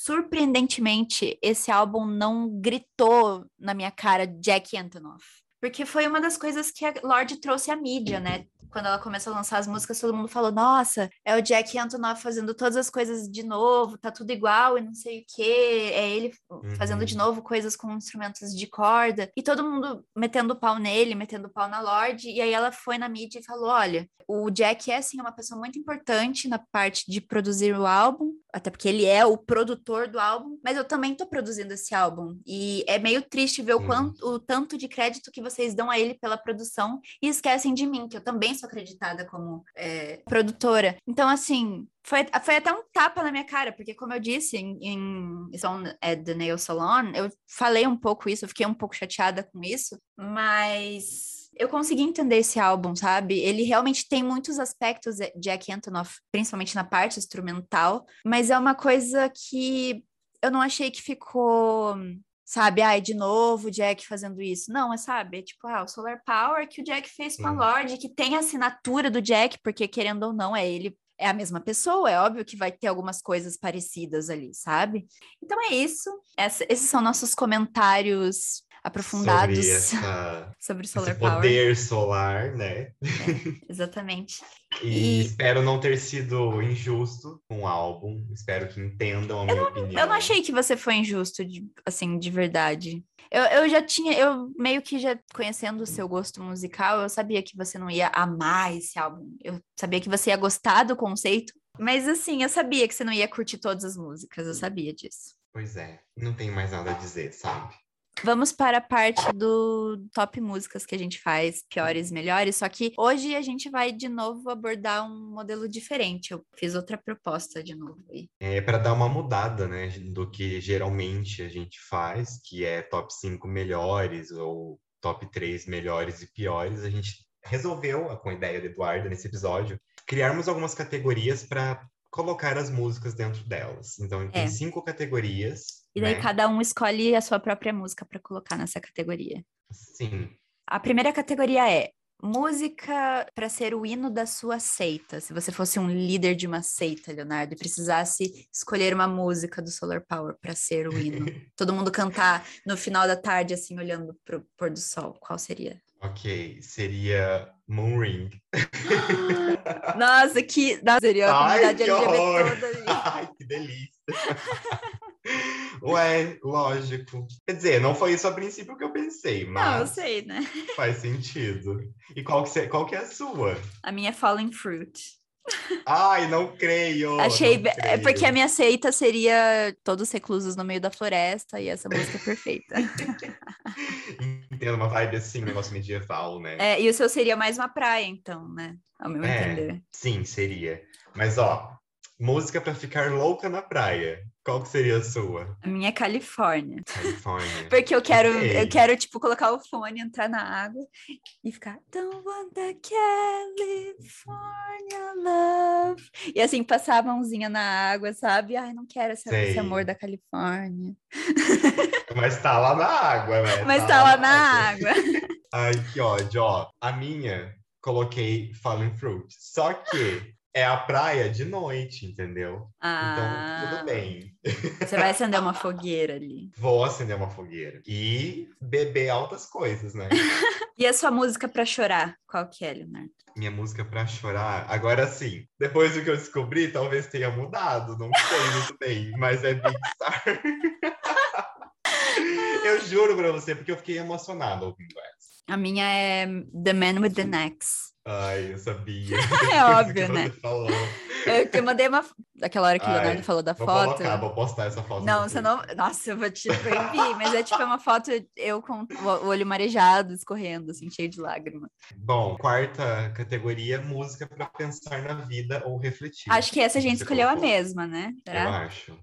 surpreendentemente, esse álbum não gritou na minha cara Jack Antonoff. Porque foi uma das coisas que a Lorde trouxe à mídia, né? quando ela começou a lançar as músicas, todo mundo falou: Nossa, é o Jack Antonoff fazendo todas as coisas de novo, tá tudo igual e não sei o quê. É ele uhum. fazendo de novo coisas com instrumentos de corda. E todo mundo metendo pau nele, metendo pau na Lorde. E aí ela foi na mídia e falou: Olha, o Jack é, assim, uma pessoa muito importante na parte de produzir o álbum, até porque ele é o produtor do álbum, mas eu também tô produzindo esse álbum. E é meio triste ver o, quanto, o tanto de crédito que vocês dão a ele pela produção e esquecem de mim, que eu também sou acreditada como é, produtora. Então, assim, foi, foi até um tapa na minha cara, porque como eu disse em, em é, The Nail Salon, eu falei um pouco isso, eu fiquei um pouco chateada com isso, mas eu consegui entender esse álbum, sabe? Ele realmente tem muitos aspectos de Jack Antonoff, principalmente na parte instrumental, mas é uma coisa que eu não achei que ficou sabe, ai, de novo o Jack fazendo isso. Não, é, sabe, é tipo, ah, o Solar Power que o Jack fez com a Lorde, que tem a assinatura do Jack, porque querendo ou não, é ele, é a mesma pessoa, é óbvio que vai ter algumas coisas parecidas ali, sabe? Então é isso. Essa, esses são nossos comentários aprofundados [LAUGHS] sobre, essa, sobre solar esse poder solar, né? É, exatamente. [LAUGHS] e, e, espero não ter sido injusto com o álbum. Espero que entendam a minha não, opinião. Eu não achei que você foi injusto, de, assim, de verdade. Eu, eu já tinha, eu meio que já conhecendo o seu gosto musical, eu sabia que você não ia amar esse álbum. Eu sabia que você ia gostar do conceito, mas assim, eu sabia que você não ia curtir todas as músicas, eu sabia disso. Pois é, não tem mais nada a dizer, sabe? Vamos para a parte do top músicas que a gente faz, piores, melhores. Só que hoje a gente vai de novo abordar um modelo diferente. Eu fiz outra proposta de novo aí. É para dar uma mudada, né, do que geralmente a gente faz, que é top 5 melhores ou top 3 melhores e piores. A gente resolveu, com a ideia do Eduardo nesse episódio, criarmos algumas categorias para colocar as músicas dentro delas. Então, tem é. cinco categorias. E daí né? cada um escolhe a sua própria música para colocar nessa categoria. Sim. A primeira categoria é música para ser o hino da sua seita. Se você fosse um líder de uma seita, Leonardo, e precisasse escolher uma música do Solar Power para ser o hino, [LAUGHS] todo mundo cantar no final da tarde, assim, olhando para o pôr do sol, qual seria? Ok, seria Moonring. [LAUGHS] Nossa, que. Nossa, seria a comunidade Ai, LGBT toda ali. [LAUGHS] Ai, que delícia. [LAUGHS] Ué, lógico. Quer dizer, não foi isso a princípio que eu pensei, mas. Não, eu sei, né? Faz sentido. E qual que, qual que é a sua? A minha é Falling Fruit. Ai, não creio. Achei. Não é creio. É porque a minha seita seria todos reclusos no meio da floresta e essa música é perfeita. Entendo, uma vibe assim, um negócio medieval, né? É, e o seu seria mais uma praia, então, né? Ao meu é, entender. Sim, seria. Mas, ó, música para ficar louca na praia. Qual que seria a sua? A minha é Califórnia. Califórnia. [LAUGHS] Porque eu quero, okay. eu quero, tipo, colocar o fone, entrar na água e ficar Don't want the California love. E assim, passar a mãozinha na água, sabe? Ai, não quero esse, esse amor da Califórnia. [LAUGHS] Mas tá lá na água, né? Mas tá, tá lá, lá na água. água. [LAUGHS] Ai, que ódio, ó. A minha, coloquei Falling Fruit. Só que é a praia de noite, entendeu? Ah, então, tudo bem. Você vai [LAUGHS] acender uma fogueira ali. Vou acender uma fogueira. E beber altas coisas, né? [LAUGHS] e a sua música para chorar? Qual que é, Leonardo? Minha música para chorar? Agora sim. Depois do que eu descobri, talvez tenha mudado. Não sei muito bem. Mas é Big [LAUGHS] Star. eu juro pra você, porque eu fiquei emocionado ouvindo essa. A minha é The Man with the Next. Ai, eu sabia. [LAUGHS] é óbvio, né? Falou. Eu te mandei uma. Aquela hora que o Leonardo falou da Vou foto. colocar, vou postar essa foto. Não, você não. Nossa, eu vou te proibir, mas é tipo é uma foto eu com o olho marejado, escorrendo, assim, cheio de lágrima. Bom, quarta categoria, música para pensar na vida ou refletir. Acho que essa a gente escolheu a mesma, né? Eu acho.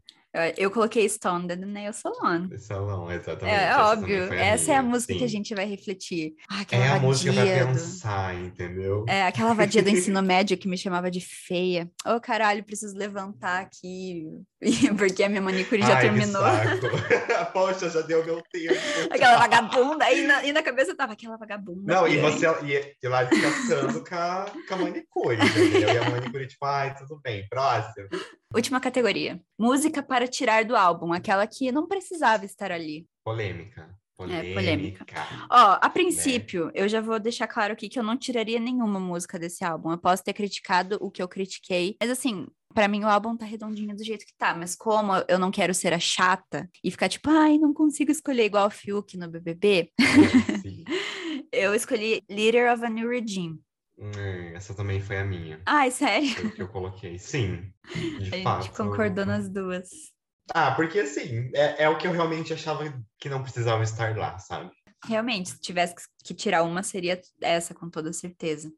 Eu, coloquei Stone the Nail Salon. Salão, exatamente. É, essa óbvio. Essa é a música que a sim. gente vai refletir. Ah, É a música para do- pensar, entendeu? É, aquela vadia do ensino [LAUGHS] médio que me chamava de feia. Ô, caralho, preciso levantar aqui, [LAUGHS] porque a minha manicure já Ai, que terminou. saco. [LAUGHS] Poxa, já deu meu tempo. Aquela vagabunda. E na, e na cabeça tava aquela vagabunda. Não, e você e, e lá descansando com a, com a manicure, entendeu? E a manicure, tipo, ai, tudo bem, próximo. Última categoria. Música para tirar do álbum. Aquela que não precisava estar ali. Polêmica. Polêmica. É, polêmica. Ó, a princípio, eu já vou deixar claro aqui que eu não tiraria nenhuma música desse álbum. Eu posso ter criticado o que eu critiquei, mas assim, pra mim o álbum tá redondinho do jeito que tá. Mas como eu não quero ser a chata e ficar tipo, ai, não consigo escolher igual o Fiuk no BBB, [LAUGHS] eu escolhi Leader of a New Regime. Hum, essa também foi a minha. Ai, sério? Foi que eu coloquei. Sim, de A fato. gente concordou nas duas. Ah, porque assim, é, é o que eu realmente achava que não precisava estar lá, sabe? Realmente, se tivesse que tirar uma, seria essa, com toda certeza.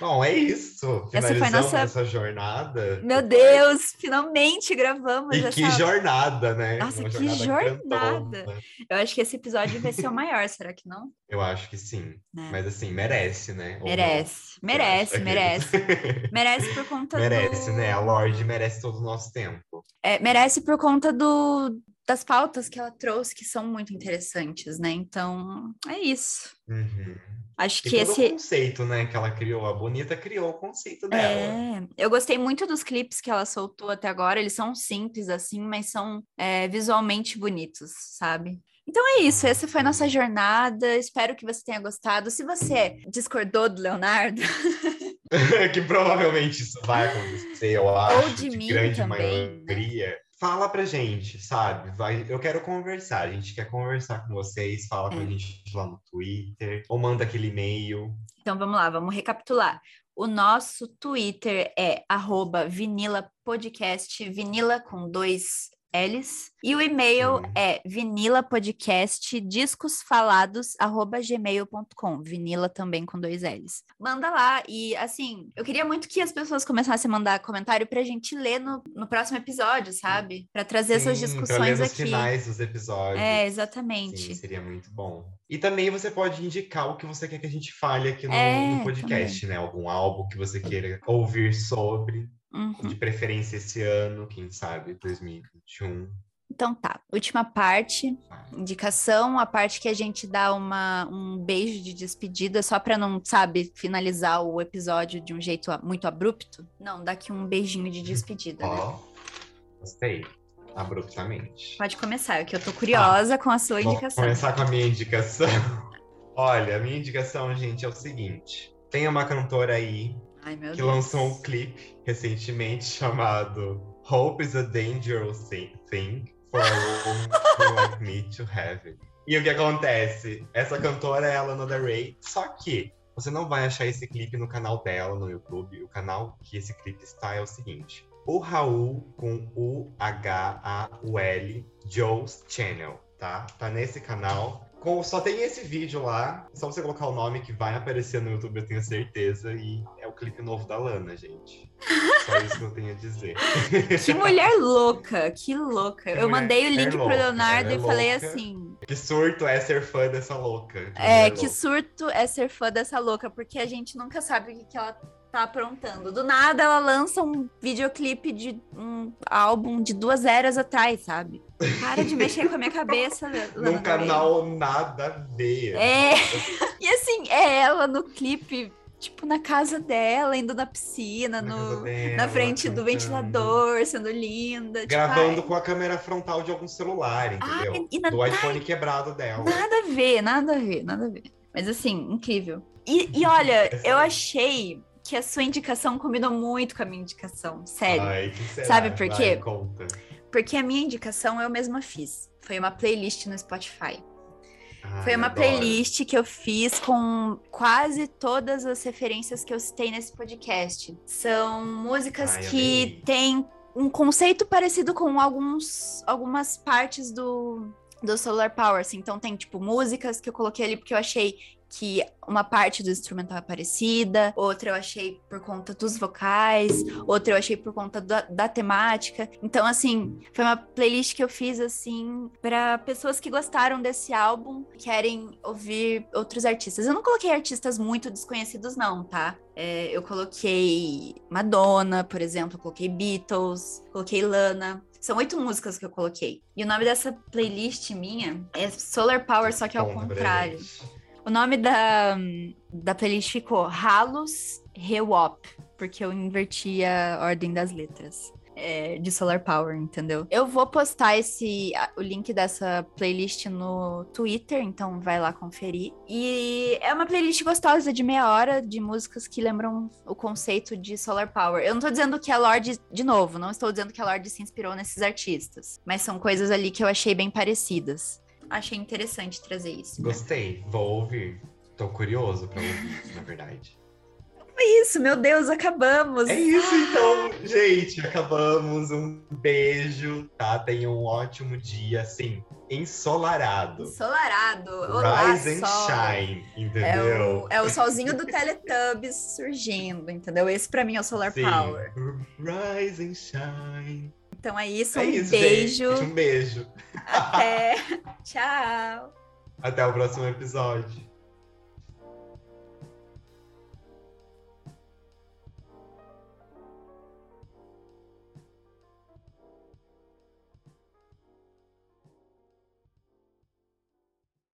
Bom, é isso. Essa foi Finalizamos nossa- essa jornada. Meu Deus, finalmente gravamos E essa que jornada, né? Nossa, Uma que jornada. grandona. Eu acho que esse episódio vai ser o maior, será que não? Eu acho que sim. Né? Mas assim, merece, né? Ou? Merece, Eu merece, merece. [LAUGHS] Merece por conta merece, do... né? A Lorde merece todo o nosso tempo. É, merece por conta do... das pautas que ela trouxe, que são muito interessantes, né? Então, é isso. Uhum. Acho E que esse... o conceito, né, que ela criou. A Bonita criou o conceito dela. É, eu gostei muito dos clipes que ela soltou até agora. Eles são simples, assim, mas são é, visualmente bonitos, sabe? Então é isso, essa foi a nossa jornada. Espero que você tenha gostado. Se você discordou do Leonardo, [LAUGHS] que provavelmente isso vai acontecer, eu acho, de mim grande também, né? Fala pra gente, sabe? Vai, eu quero conversar, a gente quer conversar com vocês, fala com É. a gente lá no Twitter, ou manda aquele e-mail. então vamos lá, vamos recapitular. O nosso Twitter é arroba vinila podcast, vinila com dois L's. E o e-mail Sim. é vinilapodcast discosfalados arroba gmail.com. Vinila também com dois L's. Manda lá e, assim, eu queria muito que as pessoas começassem a mandar comentário pra gente ler no, no próximo episódio, sabe? Pra trazer essas Sim, pra ler discussões nos aqui. finais dos episódios. É, Sim, exatamente. seria muito bom. E também você pode indicar o que você quer que a gente fale aqui no, É, no podcast, né? Algum álbum que você queira ouvir sobre, Uhum. de preferência esse ano, quem sabe 2021. Então tá, última parte, indicação, a parte que a gente dá uma, um beijo de despedida, só pra não, sabe, finalizar o episódio de um jeito muito abrupto. Não, dá aqui um beijinho de despedida, né? Ó, gostei. Abruptamente. Pode começar, que eu tô curiosa com a sua Vou indicação. começar com a minha indicação. [LAUGHS] Olha, a minha indicação, gente, é o seguinte. Tem uma cantora aí Ai, que Deus. lançou um clipe recentemente chamado Hope is a Dangerous Thi- Thing for a Woman Like Me to Have It. E o que acontece? Essa cantora é a Lana Del Rey, só que você não vai achar esse clipe no canal dela no YouTube. O canal que esse clipe está é o seguinte: o Raul com U H A U L Joe's Channel, tá? Tá nesse canal. Com- só tem esse vídeo lá, só você colocar o nome que vai aparecer no YouTube, eu tenho certeza. E é o clipe novo da Lana, gente. Só isso que eu tenho a dizer. [LAUGHS] Que mulher louca, que louca. Que Eu mandei o link louca, pro Leonardo é e falei louca. assim: que surto é ser fã dessa louca. Que é, que louca. surto é ser fã dessa louca, porque a gente nunca sabe o que, que ela tá aprontando. Do nada ela lança um videoclipe de um álbum de duas eras atrás, sabe? Para de mexer com a minha cabeça, Lana Num canal nada a ver. É. E assim, é ela no clipe, tipo, na casa dela, indo na piscina, Na no, dela, na frente do cantando. ventilador, sendo linda. tipo, Gravando ai, com a câmera frontal de algum celular, Ah, entendeu? e na- Do iPhone quebrado dela. Nada a ver, nada a ver, nada a ver. Mas assim, incrível. E, e olha, eu [LAUGHS] achei que a sua indicação combinou muito com a minha indicação, sério. Ai? Sabe por Vai, quê? conta. Porque a minha indicação eu mesma fiz. Foi uma playlist no Spotify. Ai, Foi uma adoro. playlist que eu fiz com quase todas as referências que eu citei nesse podcast. São músicas Ai, que têm um conceito parecido com alguns, algumas partes do, do Solar Power. Assim. Então tem, tipo, músicas que eu coloquei ali porque eu achei que uma parte do instrumental é parecida, outra eu achei por conta dos vocais, outra eu achei por conta da, da temática. Então, assim, foi uma playlist que eu fiz, assim, para pessoas que gostaram desse álbum, querem ouvir outros artistas. Eu não coloquei artistas muito desconhecidos, não, tá? É, eu coloquei Madonna, por exemplo, coloquei Beatles, coloquei Lana. São oito músicas que eu coloquei. E o nome dessa playlist minha é Solar Power, só que ao contrário. O nome da, da playlist ficou Halos Rewop, porque eu inverti a ordem das letras. é, de Solar Power, entendeu? Eu vou postar esse o link dessa playlist no Twitter, então vai lá conferir. E é uma playlist gostosa de meia hora de músicas que lembram o conceito de Solar Power. Eu não tô dizendo que a Lorde, de novo, não estou dizendo que a Lorde se inspirou nesses artistas, mas são coisas ali que eu achei bem parecidas. Achei interessante trazer isso. Gostei, vou ouvir. Tô curioso pra ouvir, na verdade. Isso, meu Deus, acabamos. É isso então, gente. Acabamos. Um beijo, tá? Tenham um ótimo dia, assim, ensolarado. Ensolarado. Olá, Rise and sol. shine, É entendeu? o, é o solzinho do Teletubbies surgindo, entendeu? Esse pra mim é o Solar Sim. Power. Rise and shine. Então é isso, é um isso, beijo. gente. Um beijo. Até. [LAUGHS] Tchau. Até o próximo episódio.